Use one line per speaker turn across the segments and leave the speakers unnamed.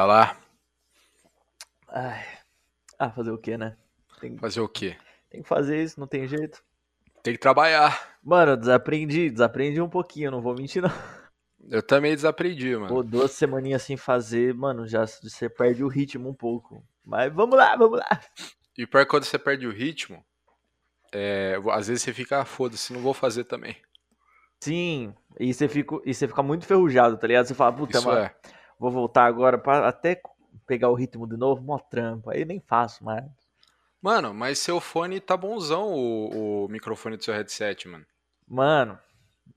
Bora lá.
Ai. Ah, fazer o quê, né? Tem,
Fazer o quê?
tem que fazer isso, não tem jeito.
Tem que trabalhar.
Mano, eu desaprendi, desaprendi um pouquinho, não vou mentir não.
Eu também desaprendi, mano.
Pô, duas semaninhas sem fazer, mano, já você perde o ritmo um pouco. Mas vamos lá, vamos lá.
E pior que quando você perde o ritmo, é, às vezes você fica, ah, foda-se, não vou fazer também.
Sim, e você fica, e você fica muito ferrujado, tá ligado? Você fala, puta,
Isso
mano,
é.
Vou voltar agora pra até pegar o ritmo de novo, mó trampo. Aí nem faço mais.
Mano, mas seu fone tá bonzão, o, o microfone do seu headset, mano.
Mano,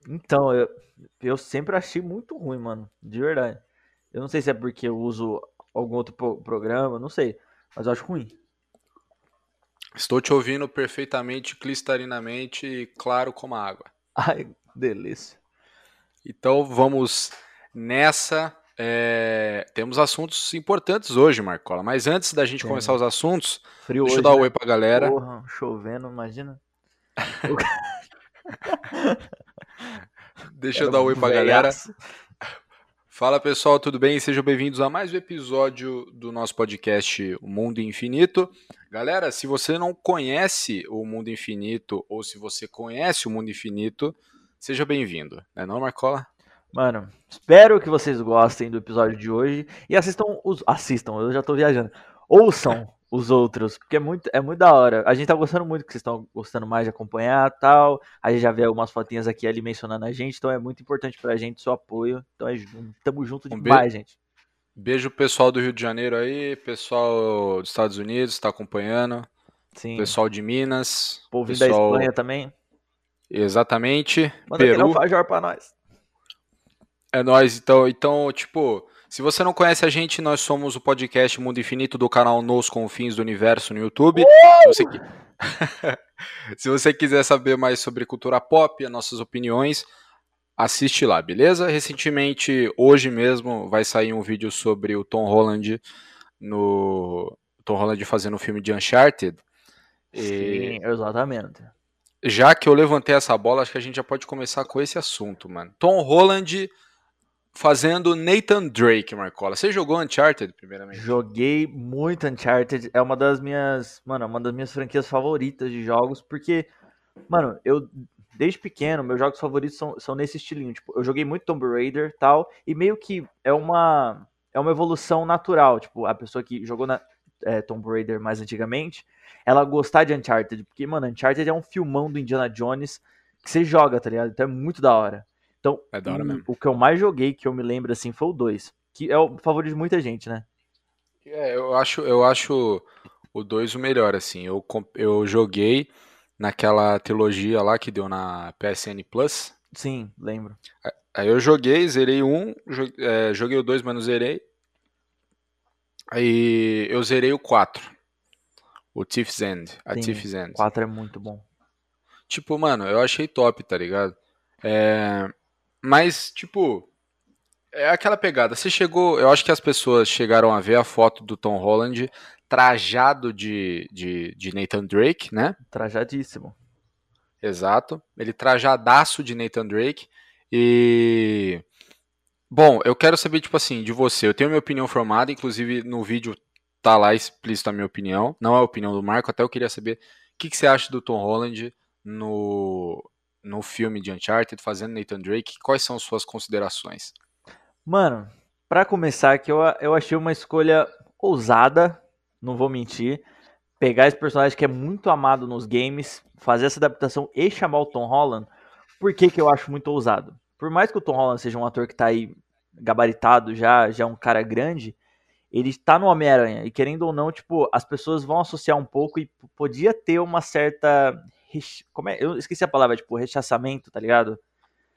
então, eu, eu sempre achei muito ruim, mano, de verdade. Eu não sei se é porque eu uso algum outro pro- programa, não sei, mas eu acho ruim.
Estou te ouvindo perfeitamente, cristalinamente e claro como a água.
Ai, delícia.
Então vamos nessa. É, Temos assuntos importantes hoje, Marcola. Mas antes da gente
Temos.
começar os assuntos,
Frio
deixa eu
hoje,
dar um
né?
oi pra galera.
Porra, chovendo, imagina.
Deixa eu
Era
dar um oi pra galera. Fala pessoal, tudo bem? Sejam bem-vindos a mais um episódio do nosso podcast O Mundo Infinito. Galera, se você não conhece o Mundo Infinito ou se você conhece o Mundo Infinito, seja bem-vindo. Não é não, Marcola?
Mano, espero que vocês gostem do episódio de hoje e assistam os. Assistam, eu já tô viajando. Ouçam os outros, porque é muito, é muito da hora. A gente tá gostando muito que vocês estão gostando mais de acompanhar tal. A gente já vê algumas fotinhas aqui ali mencionando a gente, então é muito importante pra gente o seu apoio. Então é tamo junto
Um
demais, gente.
Beijo pessoal do Rio de Janeiro aí, pessoal dos Estados Unidos está acompanhando,
Sim.
pessoal de Minas,
da
pessoal
Espanha também.
exatamente,
Manda aquele
Peru.
alfajor pra nós.
É nóis, então, então, tipo, se você não conhece a gente, nós somos o podcast Mundo Infinito do canal Nos Confins do Universo no YouTube. Se você, se você quiser saber mais sobre cultura pop, as nossas opiniões, assiste lá, beleza? Recentemente, hoje mesmo, vai sair um vídeo sobre o Tom Holland no Tom Holland fazendo o filme de Uncharted. E
Sim, exatamente.
já que eu levantei essa bola, acho que a gente já pode começar com esse assunto, mano. Tom Holland fazendo Nathan Drake, Marcola. Você jogou Uncharted, primeiramente?
Joguei muito Uncharted, é uma das minhas, mano, é uma das minhas franquias favoritas de jogos, porque, mano, eu desde pequeno, meus jogos favoritos são, são nesse estilinho, tipo, eu joguei muito Tomb Raider, tal, e meio que é uma é uma evolução natural, tipo, a pessoa que jogou na é, Tomb Raider mais antigamente, ela gostar de Uncharted, porque, mano, Uncharted é um filmão do Indiana Jones que você joga, tá ligado? Então é muito da hora. Então,
É da hora
o-
mesmo.
o que eu mais joguei, que eu me lembro assim, foi o 2, que é o favorito de muita gente, né?
É, eu acho, eu acho o 2 o melhor, assim. Eu, eu joguei naquela trilogia lá que deu na PSN Plus.
Sim, lembro.
Aí eu joguei, zerei um, jo- é, joguei o 2, mas não zerei. Aí eu zerei o 4. O Thief's End. A
Sim,
Thief's End.
4 é muito bom.
Tipo, mano, eu achei top, tá ligado? É, Mas, tipo, é aquela pegada. Você chegou. Eu acho que as pessoas chegaram a ver a foto do Tom Holland trajado de, de, de Nathan Drake, né?
Trajadíssimo.
Exato. Ele trajadaço de Nathan Drake. E. Bom, eu quero saber, tipo assim, de você. Eu tenho minha opinião formada, inclusive no vídeo tá lá explícito a minha opinião. Não é a opinião do Marco, até eu queria saber o que, que você acha do Tom Holland no, no filme de Uncharted, fazendo Nathan Drake. Quais são suas considerações?
Mano, pra começar, que eu, eu achei uma escolha ousada, não vou mentir. Pegar esse personagem que é muito amado nos games, fazer essa adaptação e chamar o Tom Holland. Por que, que eu acho muito ousado? Por mais que o Tom Holland seja um ator que tá aí gabaritado já, já é um cara grande, ele tá no Homem-Aranha. E querendo ou não, tipo, as pessoas vão associar um pouco e podia ter uma certa. Reche- Como é? Eu esqueci a palavra, tipo, rechaçamento, tá ligado?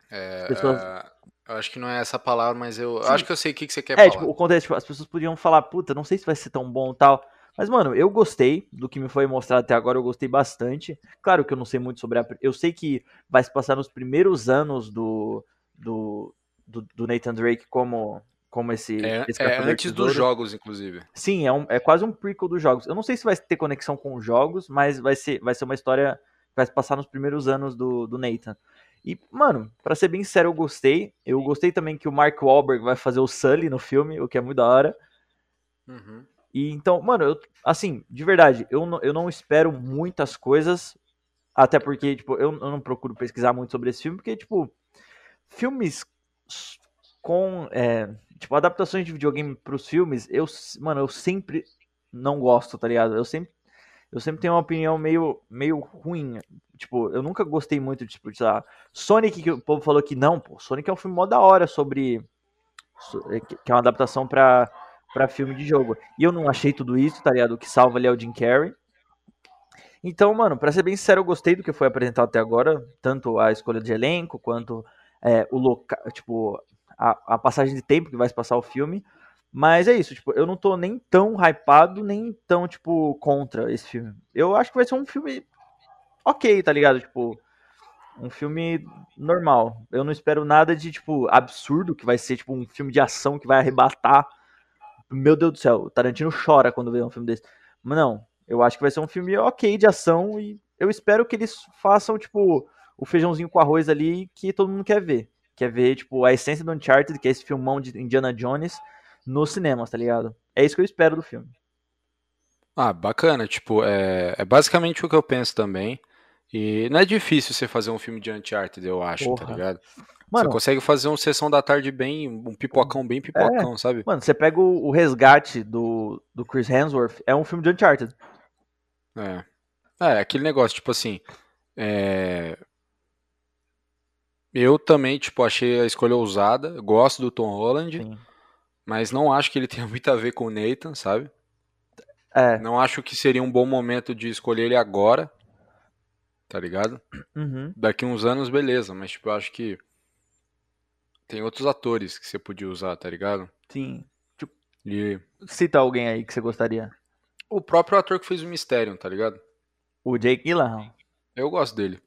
É,
Pessoas-
é, eu acho que não é essa palavra, mas eu
Sim.
acho que eu sei o que, que você quer
É,
falar.
tipo, o contexto, tipo, as pessoas podiam falar, puta, não sei se vai ser tão bom tal. Mas, mano, eu gostei do que me foi mostrado até agora, eu gostei bastante. Claro que eu não sei muito sobre a. Eu sei que vai se passar nos primeiros anos do. do, do, do Nathan Drake como. Como esse.
É,
esse
é antes dos jogos, inclusive.
Sim, é, um, é quase um prequel dos jogos. Eu não sei se vai ter conexão com os jogos, mas vai ser, vai ser uma história vai se passar nos primeiros anos do, do Nathan. E, mano, pra ser bem sincero, eu gostei. Eu gostei também que o Mark Wahlberg vai fazer o Sully no filme, o que é muito da hora. Uhum. E então, mano, eu, assim, de verdade, eu não, eu não espero muitas coisas, até porque, tipo, eu, eu não procuro pesquisar muito sobre esse filme, porque, tipo, filmes com, é, tipo, adaptações de videogame pros filmes, eu, mano, eu sempre não gosto, tá ligado? Eu sempre, eu sempre tenho uma opinião meio, meio ruim. Tipo, eu nunca gostei muito de, tipo, de, lá, Sonic, que o povo falou que não, pô, Sonic é um filme mó da hora sobre, é, que é uma adaptação pra para filme de jogo. E eu não achei tudo isso, tá ligado? O que salva ali é o Jim Carrey. Então, mano, pra ser bem sincero, eu gostei do que foi apresentado até agora, tanto a escolha de elenco, quanto é, o local, tipo, a, a, passagem de tempo que vai se passar o filme. Mas é isso, tipo, eu não tô nem tão hypado, nem tão, tipo, contra esse filme. Eu acho que vai ser um filme ok, tá ligado? Tipo, um filme normal. Eu não espero nada de, tipo, absurdo, que vai ser, tipo, um filme de ação que vai arrebatar meu Deus do céu, o Tarantino chora quando vê um filme desse. Mas não, eu acho que vai ser um filme ok de ação e eu espero que eles façam, tipo, o feijãozinho com arroz ali que todo mundo quer ver. Quer ver, tipo, a essência do Uncharted, que é esse filmão de Indiana Jones, nos cinemas, tá ligado? É isso que eu espero do filme.
Ah, bacana. Tipo, é, é basicamente o que eu penso também. E não é difícil você fazer um filme de Uncharted, eu acho, tá Porra. tá ligado? Mano, você consegue fazer uma sessão da tarde bem, um pipocão bem pipocão,
é,
sabe?
Mano, você pega o, o, resgate do, do Chris Hemsworth, é um filme de Uncharted.
É. É, aquele negócio, tipo assim. É... Eu também, tipo, achei a escolha ousada. Gosto do Tom Holland. Sim. Mas não acho que ele tenha muito a ver com o Nathan, sabe? É. Não acho que seria um bom momento de escolher ele agora. Tá ligado? Uhum. Daqui uns anos, beleza. Mas, tipo, eu acho que tem outros atores que você podia usar, tá ligado?
Sim. Tipo, e... Cita alguém aí que você gostaria.
O próprio ator que fez o Mistério, tá ligado?
O Jake Gyllenhaal.
Eu gosto dele.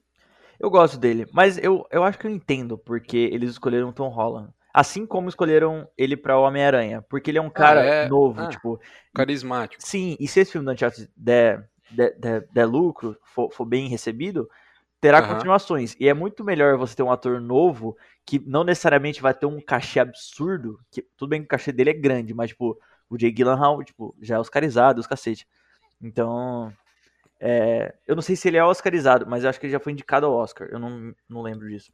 Eu gosto dele, mas eu, eu acho que eu entendo porque eles escolheram Tom Holland. Assim como escolheram ele pra Homem-Aranha. Porque ele é um cara ah, é? novo, ah, tipo.
Carismático.
Sim, e se esse filme do Uncharted der, der, der, der lucro, for, for bem recebido, terá uhum. continuações. E é muito melhor você ter um ator novo que não necessariamente vai ter um cachê absurdo. Que, tudo bem que o cachê dele é grande, mas, tipo, o Jay Gyllenhaal, tipo, já é oscarizado, os cacete. Então, é, eu não sei se ele é oscarizado, mas eu acho que ele já foi indicado ao Oscar. Eu não, não lembro disso.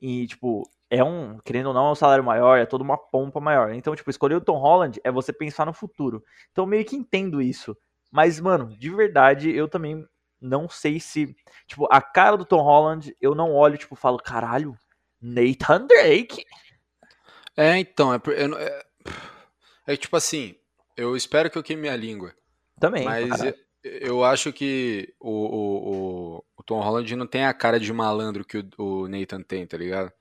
E, tipo, é um, querendo ou não, é um salário maior, é toda uma pompa maior. Então, tipo, escolher o Tom Holland é você pensar no futuro. Então, meio que entendo isso. Mas, mano, de verdade, eu também não sei se. Tipo, a cara do Tom Holland, eu não olho, tipo, falo, caralho, Nathan Drake.
É, então, é, é, é, tipo assim, eu espero que eu queime minha língua.
Também.
Mas eu, eu, acho que o, o, o, Tom Holland não tem a cara de malandro que o, o Nathan tem, tá ligado?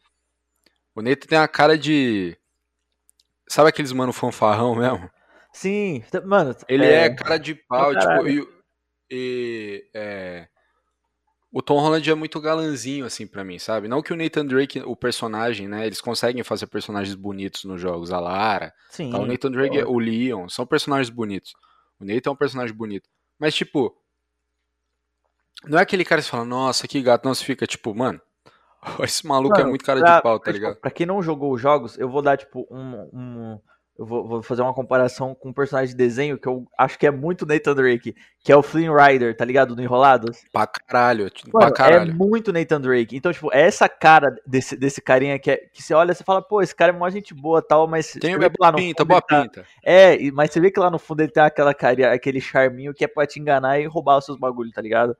O Nathan tem a cara de. Sabe aqueles mano fanfarrão mesmo?
Sim, mano.
Ele é, é cara de pau, tipo, e, e é, o Tom Holland é muito galanzinho, assim, para mim, sabe? Não que o Nathan Drake, o personagem, né? Eles conseguem fazer personagens bonitos nos jogos. A Lara, Sim, tá? o Nathan Drake, o Leon, são personagens bonitos. O Nathan é um personagem bonito. Mas, tipo, não é aquele cara que fala, nossa, que gato, não se fica, tipo, mano, esse maluco é mano, é muito cara pra, de pau, tá ligado?
Pra quem não jogou os jogos, eu vou dar, tipo, um, um eu vou, vou, fazer uma comparação com um personagem de desenho que eu acho que é muito Nathan Drake, que é o Flynn Rider, tá ligado? Do Enrolados.
Pra caralho, Mano, pra caralho.
É muito Nathan Drake. Então, tipo, é essa cara desse, desse carinha que, é, que você olha e fala, pô, esse cara é uma gente boa tal, mas.
Tem boa pinta, boa tá, pinta.
É, mas você vê que lá no fundo ele tem aquela carinha, aquele charminho que é pra te enganar e roubar os seus bagulhos, tá ligado?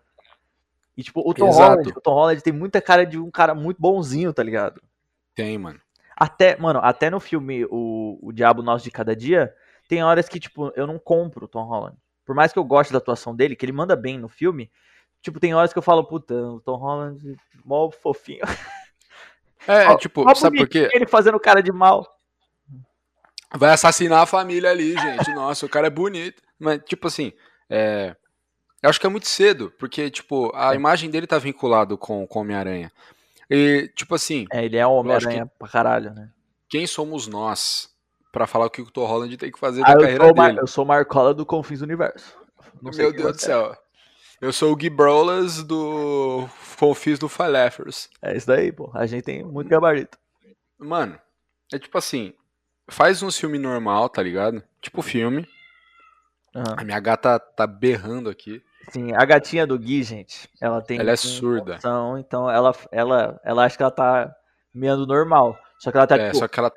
E, tipo, o Tom Exato. Holland, o Tom Holland tem muita cara de um cara muito bonzinho, tá ligado?
Tem, mano.
Até, mano, até no filme o, o Diabo Nosso de Cada Dia, tem horas que, tipo, eu não compro o Tom Holland. Por mais que eu goste da atuação dele, que ele manda bem no filme, tipo, tem horas que eu falo, puta, o Tom Holland, mó fofinho.
É, ó, tipo, ó, sabe por quê?
Ele fazendo cara de mal.
Vai assassinar a família ali, gente. Nossa, o cara é bonito. Mas, tipo assim, é... eu acho que é muito cedo, porque, tipo, a é. imagem dele tá vinculado com, com Homem-Aranha. E, tipo assim.
É, ele é Homem-Aranha pra caralho, né?
Quem somos nós para falar o que o Tom Holland tem que fazer ah, na carreira
dele?
eu
sou o Marcola do Confins do Universo.
Não Meu Deus do céu. Eu sou o Gui Brolas do Confins do Falefers.
É isso daí, pô. A gente tem muito gabarito.
Mano, é tipo assim, faz um filme normal, tá ligado? Tipo filme.
Aham.
A minha gata tá berrando aqui.
Sim, a gatinha do Gui, gente, ela tem.
Ela é surda.
condição, então ela, ela, ela acha que ela tá meando normal. Só que ela tá
É,
tipo.
só que ela.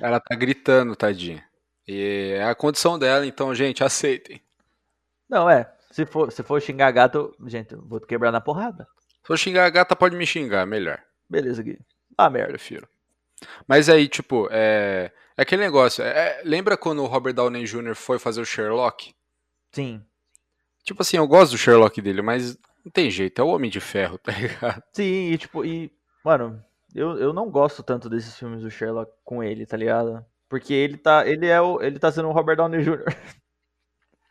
Ela tá gritando, tadinha. E é a condição dela, então, gente, aceitem.
Não, é. Se for, se for xingar gato, gente, eu vou quebrar na porrada.
Se eu xingar a gata, pode me xingar, melhor.
Beleza, Gui. Ah, merda.
Prefiro. Mas aí, tipo, é. É aquele negócio. é- lembra quando o Robert Downey Jr. foi fazer o Sherlock?
Sim.
Tipo assim, eu gosto do Sherlock dele, mas não tem jeito, é o Homem de Ferro, tá ligado?
Sim, e tipo, e. Mano, eu, eu não gosto tanto desses filmes do Sherlock com ele, tá ligado? Porque ele tá. Ele é o. Ele tá sendo o Robert Downey Jr.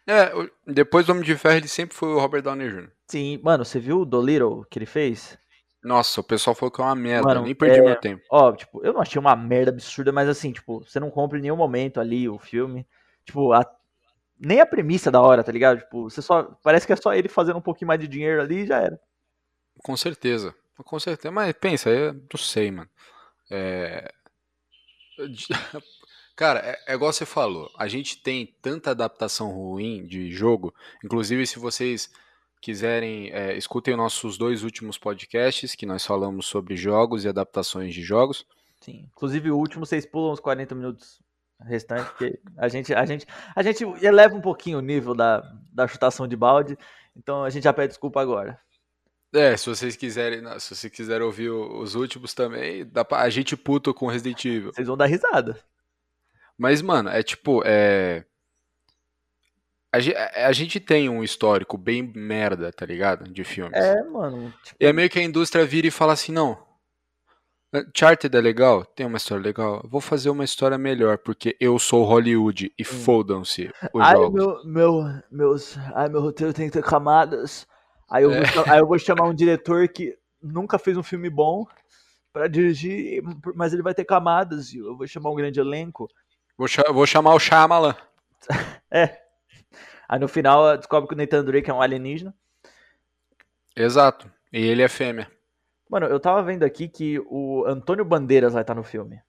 É, depois do Homem de Ferro ele sempre foi o Robert Downey Jr.
Sim, mano, você viu o Dolittle que ele fez?
Nossa, o pessoal falou que é uma merda,
Mano,
nem perdi
é-
meu tempo.
Ó, tipo, eu não achei uma merda absurda, mas assim, tipo, você não compra em nenhum momento ali o filme. Tipo, a- nem a premissa da hora, tá ligado? Tipo, você só. Parece que é só ele fazendo um pouquinho mais de dinheiro ali e já era.
Com certeza. Com certeza. Mas pensa, eu não sei, mano. É... Cara, é, é igual você falou. A gente tem tanta adaptação ruim de jogo. Inclusive, se vocês quiserem, é, escutem nossos dois últimos podcasts, que nós falamos sobre jogos e adaptações de jogos.
Sim. Inclusive, o último vocês pulam os 40 minutos restantes, porque a gente, a gente, a gente eleva um pouquinho o nível da, da chutação de balde. Então a gente já pede desculpa agora.
É, se vocês quiserem, se vocês quiserem ouvir os últimos também, dá pra, a gente puto com Resident Evil.
Vocês vão dar risada.
Mas, mano, é tipo, é. A, a gente tem um histórico bem merda, tá ligado? De filmes.
É, mano. Tipo,
E é meio que a indústria vira e fala assim: não. Charted é legal, tem uma história legal. Vou fazer uma história melhor, porque eu sou Hollywood e fodam-se os
ai,
jogos.
meu, meu, meus, ai, meu roteiro tem que ter camadas. Aí eu, vou,
É.
cha- aí eu vou chamar um diretor que nunca fez um filme bom pra dirigir, mas ele vai ter camadas. Eu vou chamar um grande elenco.
Vou, cha- vou chamar o Shyamalan.
Aí no final descobre que o Nathan Drake é um alienígena.
Exato. E ele é fêmea.
Mano, eu tava vendo aqui que o Antônio Bandeiras vai estar no filme.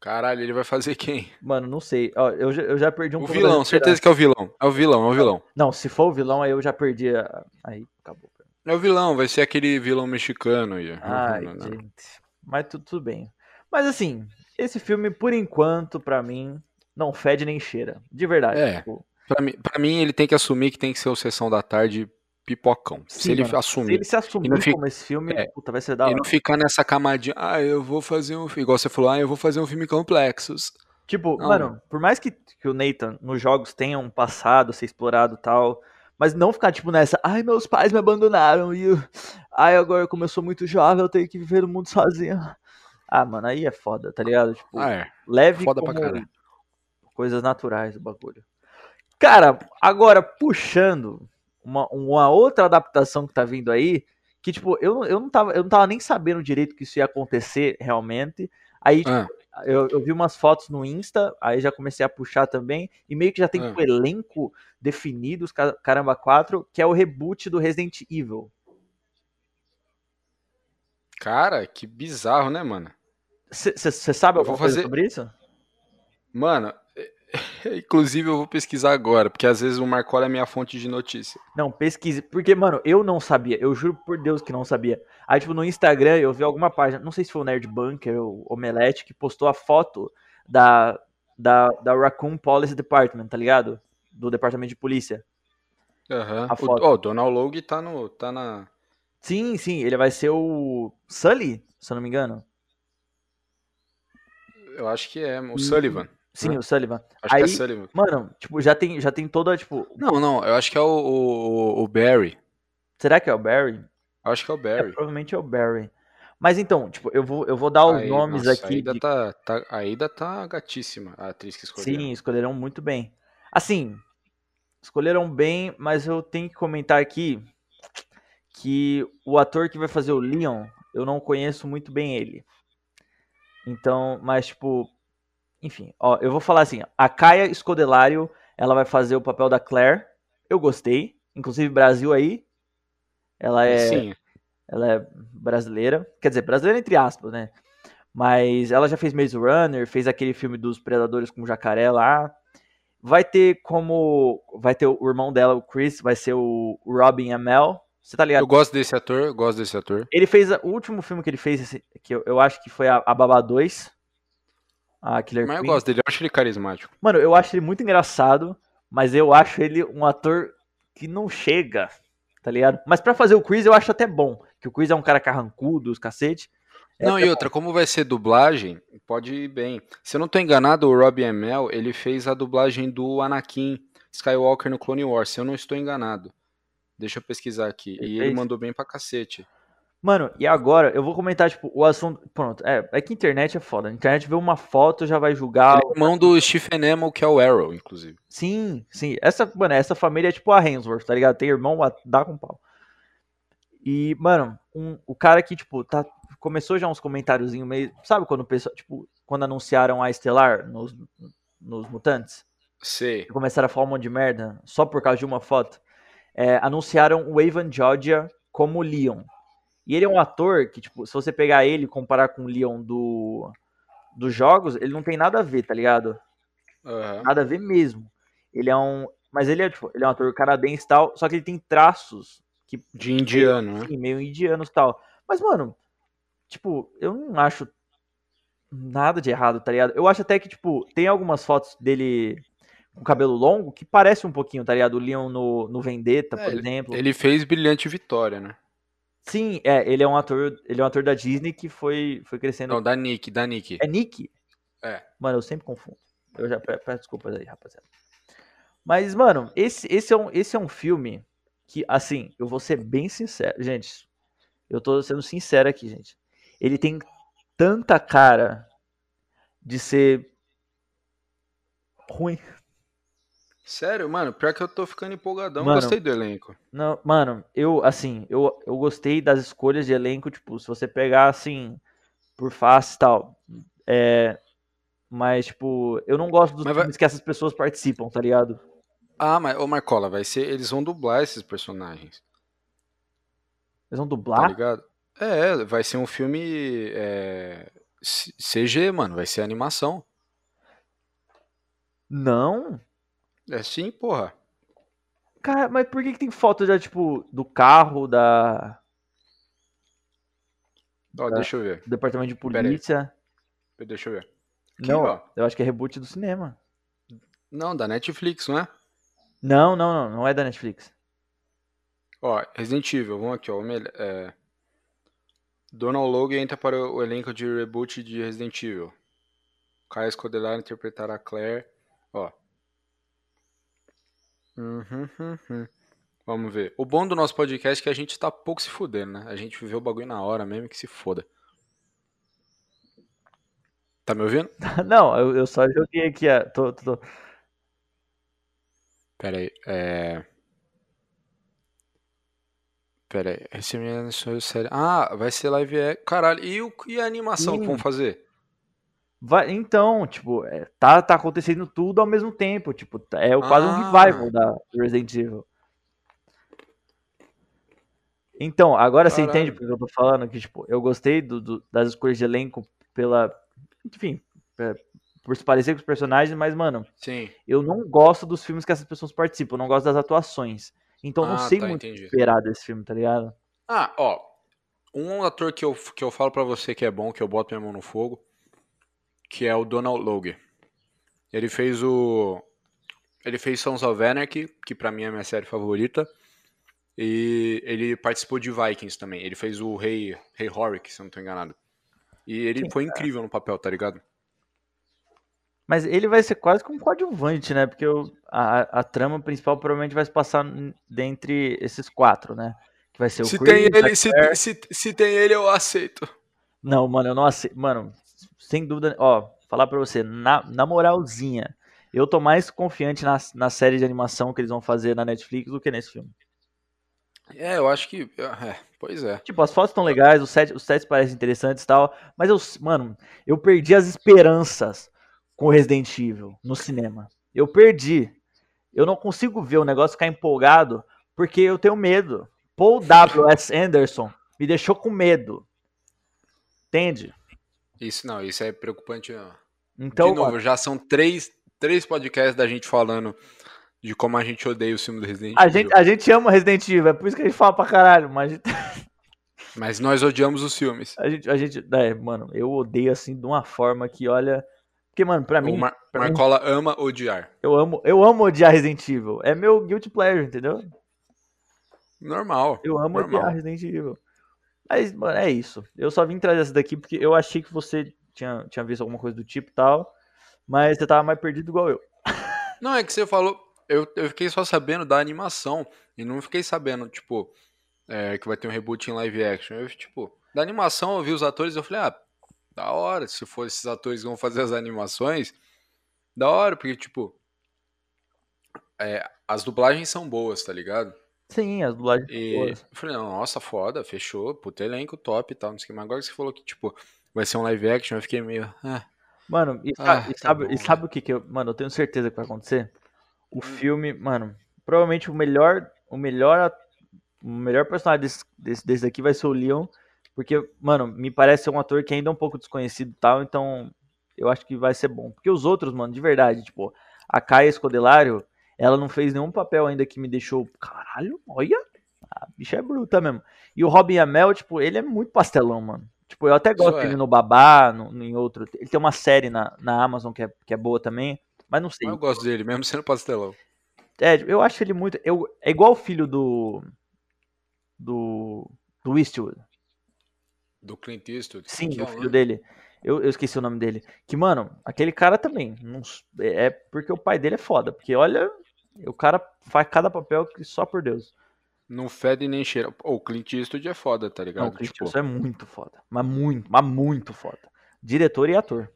Caralho, ele vai fazer quem?
Mano, não sei. Ó, eu, já, eu já perdi um
O vilão, certeza que é o vilão. É o vilão, é o vilão.
Não, se for o vilão, aí eu já perdi. A... Aí acabou.
É o vilão, vai ser aquele vilão mexicano. aí.
Ai,
Não, não, não.
gente. Mas tudo, tudo bem. Mas assim, esse filme, por enquanto, pra mim, não fede nem cheira. De verdade.
É.
tipo,
Pra mim, pra mim, ele tem que assumir que tem que ser o Sessão da Tarde pipocão.
sim,
se ele
mano, Se
assumir.
ele se assumir
não fica-
como esse filme,
É.
puta, vai ser da
E
hora.
não ficar nessa camadinha, ah, eu vou fazer um filme. Igual você falou, ah, eu vou fazer um filme complexos.
Tipo,
Não,
mano, por mais que, que o Nathan nos jogos tenha um passado, ser explorado e tal, mas não ficar, tipo, nessa, ai, meus pais me abandonaram e eu, ai, agora como eu sou muito jovem, eu tenho que viver no mundo sozinho. Ah, mano, aí é foda, tá ligado? Tipo,
Ah, é.
leve
foda pra
como
caralho.
coisas naturais o bagulho. Cara, agora puxando uma, uma outra adaptação que tá vindo aí, que tipo, eu, não- eu, não tava, eu não tava nem sabendo direito que isso ia acontecer realmente. Aí, tipo,
Ah,
eu, eu vi umas fotos no Insta, aí já comecei a puxar também, e meio que já tem
Ah.
tipo, elenco definido, os ca- caramba 4, que é o reboot do Resident Evil.
cara, que bizarro, né, mano?
Você sabe
Eu vou
alguma coisa
fazer-
sobre isso?
Mano, inclusive eu vou pesquisar agora, porque às vezes o Marcola é minha fonte de notícia.
Não, pesquise. Porque, mano, eu não sabia. Eu juro por Deus que não sabia. Aí, tipo, no Instagram eu vi alguma página, não sei se foi o Nerd Bunker ou o Omelete, que postou a foto da, da, da Raccoon Policy Department, tá ligado? Do departamento de polícia.
Aham.
A
O,
foto.
ó, o Donald Logue tá, no, tá na.
Sim, sim, ele vai ser o Sully, se eu não me engano.
Eu acho que é, o
Hum.
Sullivan.
Sim,
Hã?
o Sullivan.
Acho
Aí,
que é Sullivan.
mano, tipo, já tem, já tem toda, tipo,
Não, não, eu acho que é o, o, o Barry.
será que é o Barry?
Eu acho que é o
É,
Barry.
provavelmente é o Barry. Mas então, tipo, eu vou, eu vou dar os
Aí,
nomes
nossa,
aqui
A Ida,
de
tá, tá, a Ida tá gatíssima, a atriz que escolheu.
Sim, escolheram muito bem. Assim, escolheram bem, mas eu tenho que comentar aqui que o ator que vai fazer o Leon, eu não conheço muito bem ele. Então, mas tipo, enfim, ó, eu vou falar assim, a Kaia Scodelario, ela vai fazer o papel da Claire. Eu gostei, inclusive Brasil aí. Ela é
Sim,
ela é brasileira. Quer dizer, brasileira entre aspas, né? Mas ela já fez Maze Runner, fez aquele filme dos Predadores com o jacaré lá. Vai ter como. Vai ter o irmão dela, o Chris, vai ser o Robin Amell. Você tá ligado?
Eu gosto desse ator, eu gosto desse ator.
Ele fez. O último filme que ele fez, que eu, eu acho que foi a, a Babá 2. A Killer
Mas eu
Queen.
gosto dele, eu acho ele carismático.
Mano, eu acho ele muito engraçado, mas eu acho ele um ator que não chega, tá ligado? Mas pra fazer o Chris eu acho até bom. Que o Chris é um cara carrancudo, os cacete. É
Não, e outra, como vai ser dublagem, pode ir bem. Se eu não tô enganado, o Robbie Amell, ele fez a dublagem do Anakin Skywalker no Clone Wars, se eu não estou enganado. Deixa eu pesquisar aqui.
Ele
e ele
fez?
mandou bem pra cacete.
Mano, e agora eu vou comentar, tipo, o assunto. Pronto, é, é que internet é foda. A internet vê uma foto já vai julgar.
Ele é irmão do Stephen Amell, que é o Arrow, inclusive.
Sim, sim. Essa, mano, essa família é tipo a Hemsworth, tá ligado? Tem irmão, dá com pau. E, mano, um- o cara que, tipo, tá, começou já uns comentáriozinhos meio. Sabe quando o pessoal, tipo, quando anunciaram a Estelar nos, nos Mutantes?
Sei.
E começaram a falar um monte de merda só por causa de uma foto. É, anunciaram o Evan Georgia como Leon. E ele é um ator que, tipo, se você pegar ele e comparar com o Leon do, dos jogos, ele não tem nada a ver, tá ligado?
Aham.
Nada a ver mesmo. Ele é um. Mas ele é, tipo, ele é um ator canadense e tal, só que ele tem traços que
De indiano, né?
assim, meio indianos e tal. Mas, mano, tipo, eu não acho nada de errado, tá ligado? Eu acho até que, tipo, tem algumas fotos dele com cabelo longo que parece um pouquinho, tá ligado? O Leon no, no Vendetta,
É,
por exemplo.
Ele fez Brilhante Vitória, né?
Sim, é, ele é um ator, ele é um ator da Disney que foi, foi crescendo.
Não, da Nick, da Nick.
É Nick?
É.
Mano, eu sempre confundo. Eu já pe- peço desculpas aí, rapaziada. Mas, mano, esse, esse, é um, esse é um filme que, assim, eu vou ser bem sincero. Gente, eu tô sendo sincero aqui, gente. Ele tem tanta cara de ser ruim.
Sério, mano, pior que eu tô ficando empolgadão.
Mano,
Gostei do elenco.
Não, mano, eu, assim, eu, eu gostei das escolhas de elenco, tipo, se você pegar, assim, por face e tal. É, mas, tipo, eu não gosto dos
Mas vai-
filmes que essas pessoas participam, tá ligado?
Ah, mas, ô Marcola, vai ser. Eles vão dublar esses personagens,
Eles vão
tá
dublar?
ligado? É, vai ser um filme. é, CG, mano, vai ser animação.
Não.
É sim, porra.
Cara, mas por que, que tem foto já, tipo, do carro, da,
Ó,
Tá.
deixa eu ver.
do departamento de polícia?
Deixa eu ver. Aqui,
não,
ó.
eu acho que é reboot do cinema.
Não, da Netflix, não é?
Não, não, não, não é da Netflix.
Ó, Resident Evil, vamos aqui, ó. É... Donald Logue entra para o elenco de reboot de Resident Evil. Caio Escodelar interpretará Claire. Ó. Uhum, uhum. Vamos ver. O bom do nosso podcast é que a gente tá pouco se fudendo, né? A gente viveu o bagulho na hora mesmo que se foda. Tá me ouvindo?
Não, eu, eu só joguei aqui, ó. Tô, tô, tô-
Pera aí. É... Pera aí. Esse menino é série. Ah, vai ser live action. Caralho. E, o... e a animação que
Sim.
vão fazer?
Vai, então, tipo, é, tá, tá acontecendo tudo ao mesmo tempo. Tipo, é o- quase um
Ah.
revival da Resident Evil. Então, agora você
Caralho.
entende porque eu tô falando que, tipo, eu gostei do- do- das escolhas de elenco pela. Enfim, é, por se parecer com os personagens, mas, mano,
Sim.
eu não gosto dos filmes que essas pessoas participam, eu não gosto das atuações. Então, eu não
Ah,
sei
tá,
muito
entendi.
esperar desse filme, tá ligado?
Ah, ó. Um ator que eu, que eu falo pra você que é bom, que eu boto minha mão no fogo, que é o Donald Logue. Ele fez o. Ele fez Sons of Anarchy, que pra mim é a minha série favorita. E ele participou de Vikings também. Ele fez o Rei, Rei Horik, se eu não tô enganado. E ele
Sim,
foi incrível no papel, tá ligado?
Mas ele vai ser quase como um coadjuvante, né? Porque o- a, a trama principal provavelmente vai se passar dentre esses quatro, né? Que vai ser o
Se
Chris,
tem ele, se, se, se tem ele, eu aceito.
Não, mano, eu não aceito. Mano, sem dúvida. Ó, falar pra você, na, na moralzinha, eu tô mais confiante na, na série de animação que eles vão fazer na Netflix do que nesse filme.
É, eu acho que. É, pois é.
Tipo, as fotos estão legais, os sets, os sets parecem interessantes e tal, mas eu, mano, eu perdi as esperanças com Resident Evil no cinema. Eu perdi. Eu não consigo ver o negócio ficar empolgado porque eu tenho medo. Paul W.S. Anderson me deixou com medo. Entende?
Isso não, isso é preocupante. Não.
Então,
de novo, já são três, três podcasts da gente falando de como a gente odeia o filme do Resident
A
Evil.
gente, a gente ama Resident Evil, é por isso que a gente fala pra caralho, mas a
Mas nós odiamos os filmes.
a gente, a gente- é, mano, eu odeio assim de uma forma que, olha, porque, mano, pra mim,
o Mar
pra mim-
Marcola ama odiar.
eu amo, eu amo odiar Resident Evil, é meu guilty pleasure, entendeu?
Normal.
Eu amo
normal.
odiar Resident Evil. Mas, mano, é isso. Eu só vim trazer essa daqui porque eu achei que você tinha, tinha visto alguma coisa do tipo e tal, mas você tava mais perdido igual eu.
Não, é que você falou. Eu, eu fiquei só sabendo da animação. E não fiquei sabendo, tipo, é, que vai ter um reboot em live action. Eu, tipo, da animação eu vi os atores e eu falei, ah, da hora. Se for esses atores que vão fazer as animações, da hora, porque, tipo. é, as dublagens são boas, tá ligado?
Sim, as dublagens
E
boas.
eu falei, nossa, foda, fechou, puta elenco top e tal, não sei o que. Mas agora que você falou que, tipo, vai ser um live action, eu fiquei meio. Ah,
Mano, e,
Ah,
e
tá
sabe,
bom,
e sabe o que que eu. Mano, eu tenho certeza que vai acontecer? O
Hum.
filme, mano, provavelmente o melhor. O melhor, o melhor personagem desse, desse, desse daqui vai ser o Leon. Porque, mano, me parece ser um ator que ainda é um pouco desconhecido e tal, então eu acho que vai ser bom. Porque os outros, mano, de verdade, tipo, a Kaia Escodelário, ela não fez nenhum papel ainda que me deixou. Caralho, olha! A bicha é bruta mesmo. E o Robin Amell, tipo, ele é muito pastelão, mano. Tipo, eu até gosto
Isso é.
dele no Babá, no, no- em outro. Ele tem uma série na, na Amazon que é, que é boa também, mas não sei.
eu gosto dele, mesmo sendo pastelão.
É, eu acho ele muito. Eu, é igual o filho do. Do. Do Eastwood.
Do Clint Eastwood.
Sim,
que é
o filho
nome?
dele. Eu, eu esqueci o nome dele. Que, mano, aquele cara também. não s- é porque o pai dele é foda. Porque, olha, o cara faz cada papel que só por Deus.
Não fede nem cheira. Pô, o Clint Eastwood é foda, tá ligado?
Não, o Clint
Tipo,
Eastwood é muito foda. Mas muito, mas muito foda. Diretor e ator.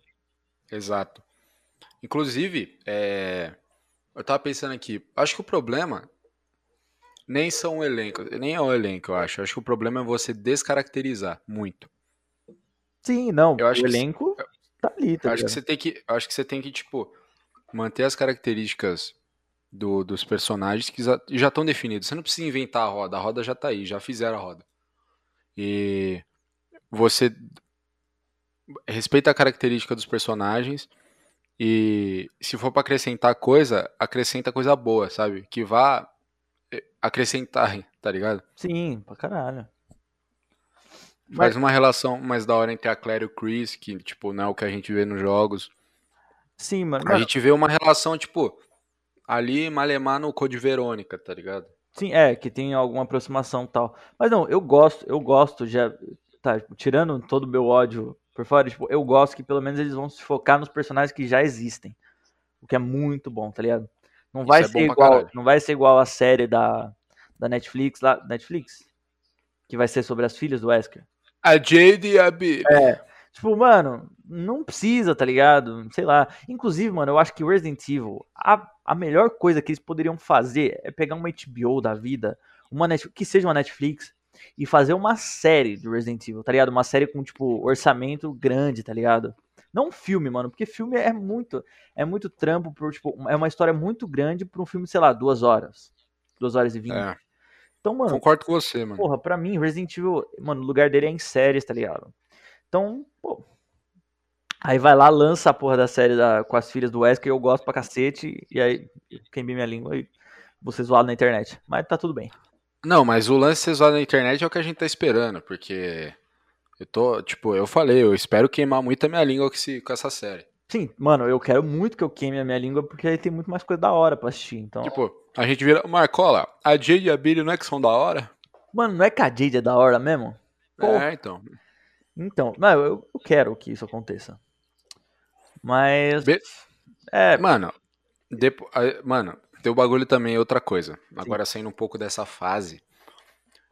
Exato. Inclusive, é, eu tava pensando aqui, acho que o problema nem são o elenco, nem é o elenco, eu acho. Acho que o problema é você descaracterizar muito.
Sim, não.
Eu acho
o
que-
elenco tá ali, tá
acho que você tem que, acho que você tem que tipo manter as características do- dos personagens que já- estão definidos. Você não precisa inventar a roda, a roda já tá aí, já fizeram a roda. E você respeita a característica dos personagens e se for pra acrescentar coisa, acrescenta coisa boa, sabe? Que vá eh, acrescentar, tá ligado?
Sim, pra caralho. Mas,
Faz uma relação mais da hora entre a Claire e o Chris, que tipo não é o que a gente vê nos jogos.
sim, mano.
A gente vê uma relação, tipo, ali Malemar no Code Verônica, tá ligado?
Sim, é, que tem alguma aproximação e tal. Mas não, eu gosto, eu gosto já. Tá, tipo, tirando todo o meu ódio por fora, tipo, eu gosto que pelo menos eles vão se focar nos personagens que já existem. O que é muito bom, tá ligado? Não vai
Isso é
ser
pra
igual,
caralho.
não vai ser igual a série da, da Netflix lá, Netflix, que vai ser sobre as filhas do Wesker.
A Jade e a B.
Tipo, mano, não precisa, tá ligado? Sei lá. Inclusive, mano, eu acho que Resident Evil, a, a melhor coisa que eles poderiam fazer é pegar uma HBO da vida, uma Net, que seja uma Netflix, e fazer uma série de Resident Evil, tá ligado? Uma série com, tipo, orçamento grande, tá ligado? Não um filme, mano, porque filme é muito, é muito trampo, por, tipo, é uma história muito grande pra um filme, sei lá, duas horas. Duas horas e vinte.
É,
Então, mano,
concordo com você, mano.
Porra, pra mim, Resident Evil, mano, o lugar dele é em séries, tá ligado? Então, pô. Aí vai lá, lança a porra da série da- com as filhas do Wesker, eu gosto pra cacete, e aí queimei minha língua e ser zoado na internet. Mas tá tudo bem.
Não, mas o lance de ser zoado na internet é o que a gente tá esperando, porque eu tô, tipo, eu falei, eu espero queimar muito a minha língua com, esse- com essa série.
Sim, mano, eu quero muito que eu queime a minha língua, porque aí tem muito mais coisa da hora pra assistir. Então,
Tipo, a gente vira, Marcola, a Jade e a Billy não é que são da hora?
mano, não é que a Jade é da hora mesmo? Pô.
É, então.
Então, não, eu, eu quero que isso aconteça. Mas.
Be-
É,
Mano, depo... mano, teu bagulho também é outra coisa. Agora saindo um pouco dessa fase.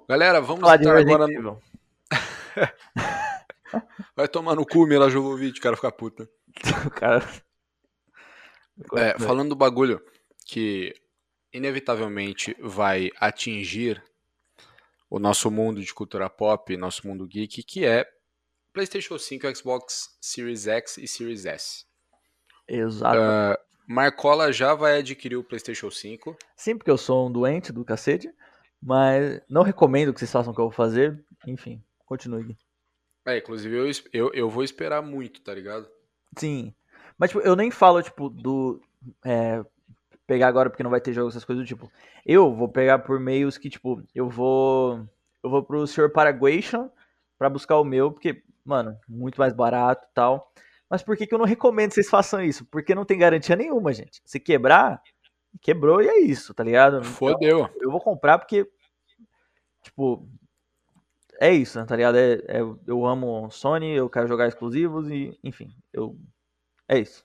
Galera, vamos
falar
entrar agora.
Evil.
Vai tomar no cu, Mila Jovovich, cara, ficar puta.
O cara.
É, falando do bagulho que inevitavelmente vai atingir o nosso mundo de cultura pop, nosso mundo geek, que é PlayStation 5, Xbox Series X e Series S.
Exato.
Ah, Marcola já vai adquirir o PlayStation 5.
Sim, porque eu sou um doente do cacete, mas não recomendo que vocês façam o que eu vou fazer. Enfim, continue.
É, inclusive eu, eu, eu vou esperar muito, tá ligado?
Sim. Mas, tipo, eu nem falo, tipo, do, é, pegar agora porque não vai ter jogo, essas coisas do tipo. Eu vou pegar por meios que, tipo, eu vou. Eu vou pro Sr. Paraguation pra buscar o meu, porque, mano, muito mais barato e tal. Mas por que, que eu não recomendo que vocês façam isso? Porque não tem garantia nenhuma, gente. Se quebrar, quebrou e é isso, tá ligado? Então,
Fodeu.
eu vou comprar porque, tipo, é isso, né, tá ligado? É, é- eu amo Sony, eu quero jogar exclusivos e, enfim, eu. É isso.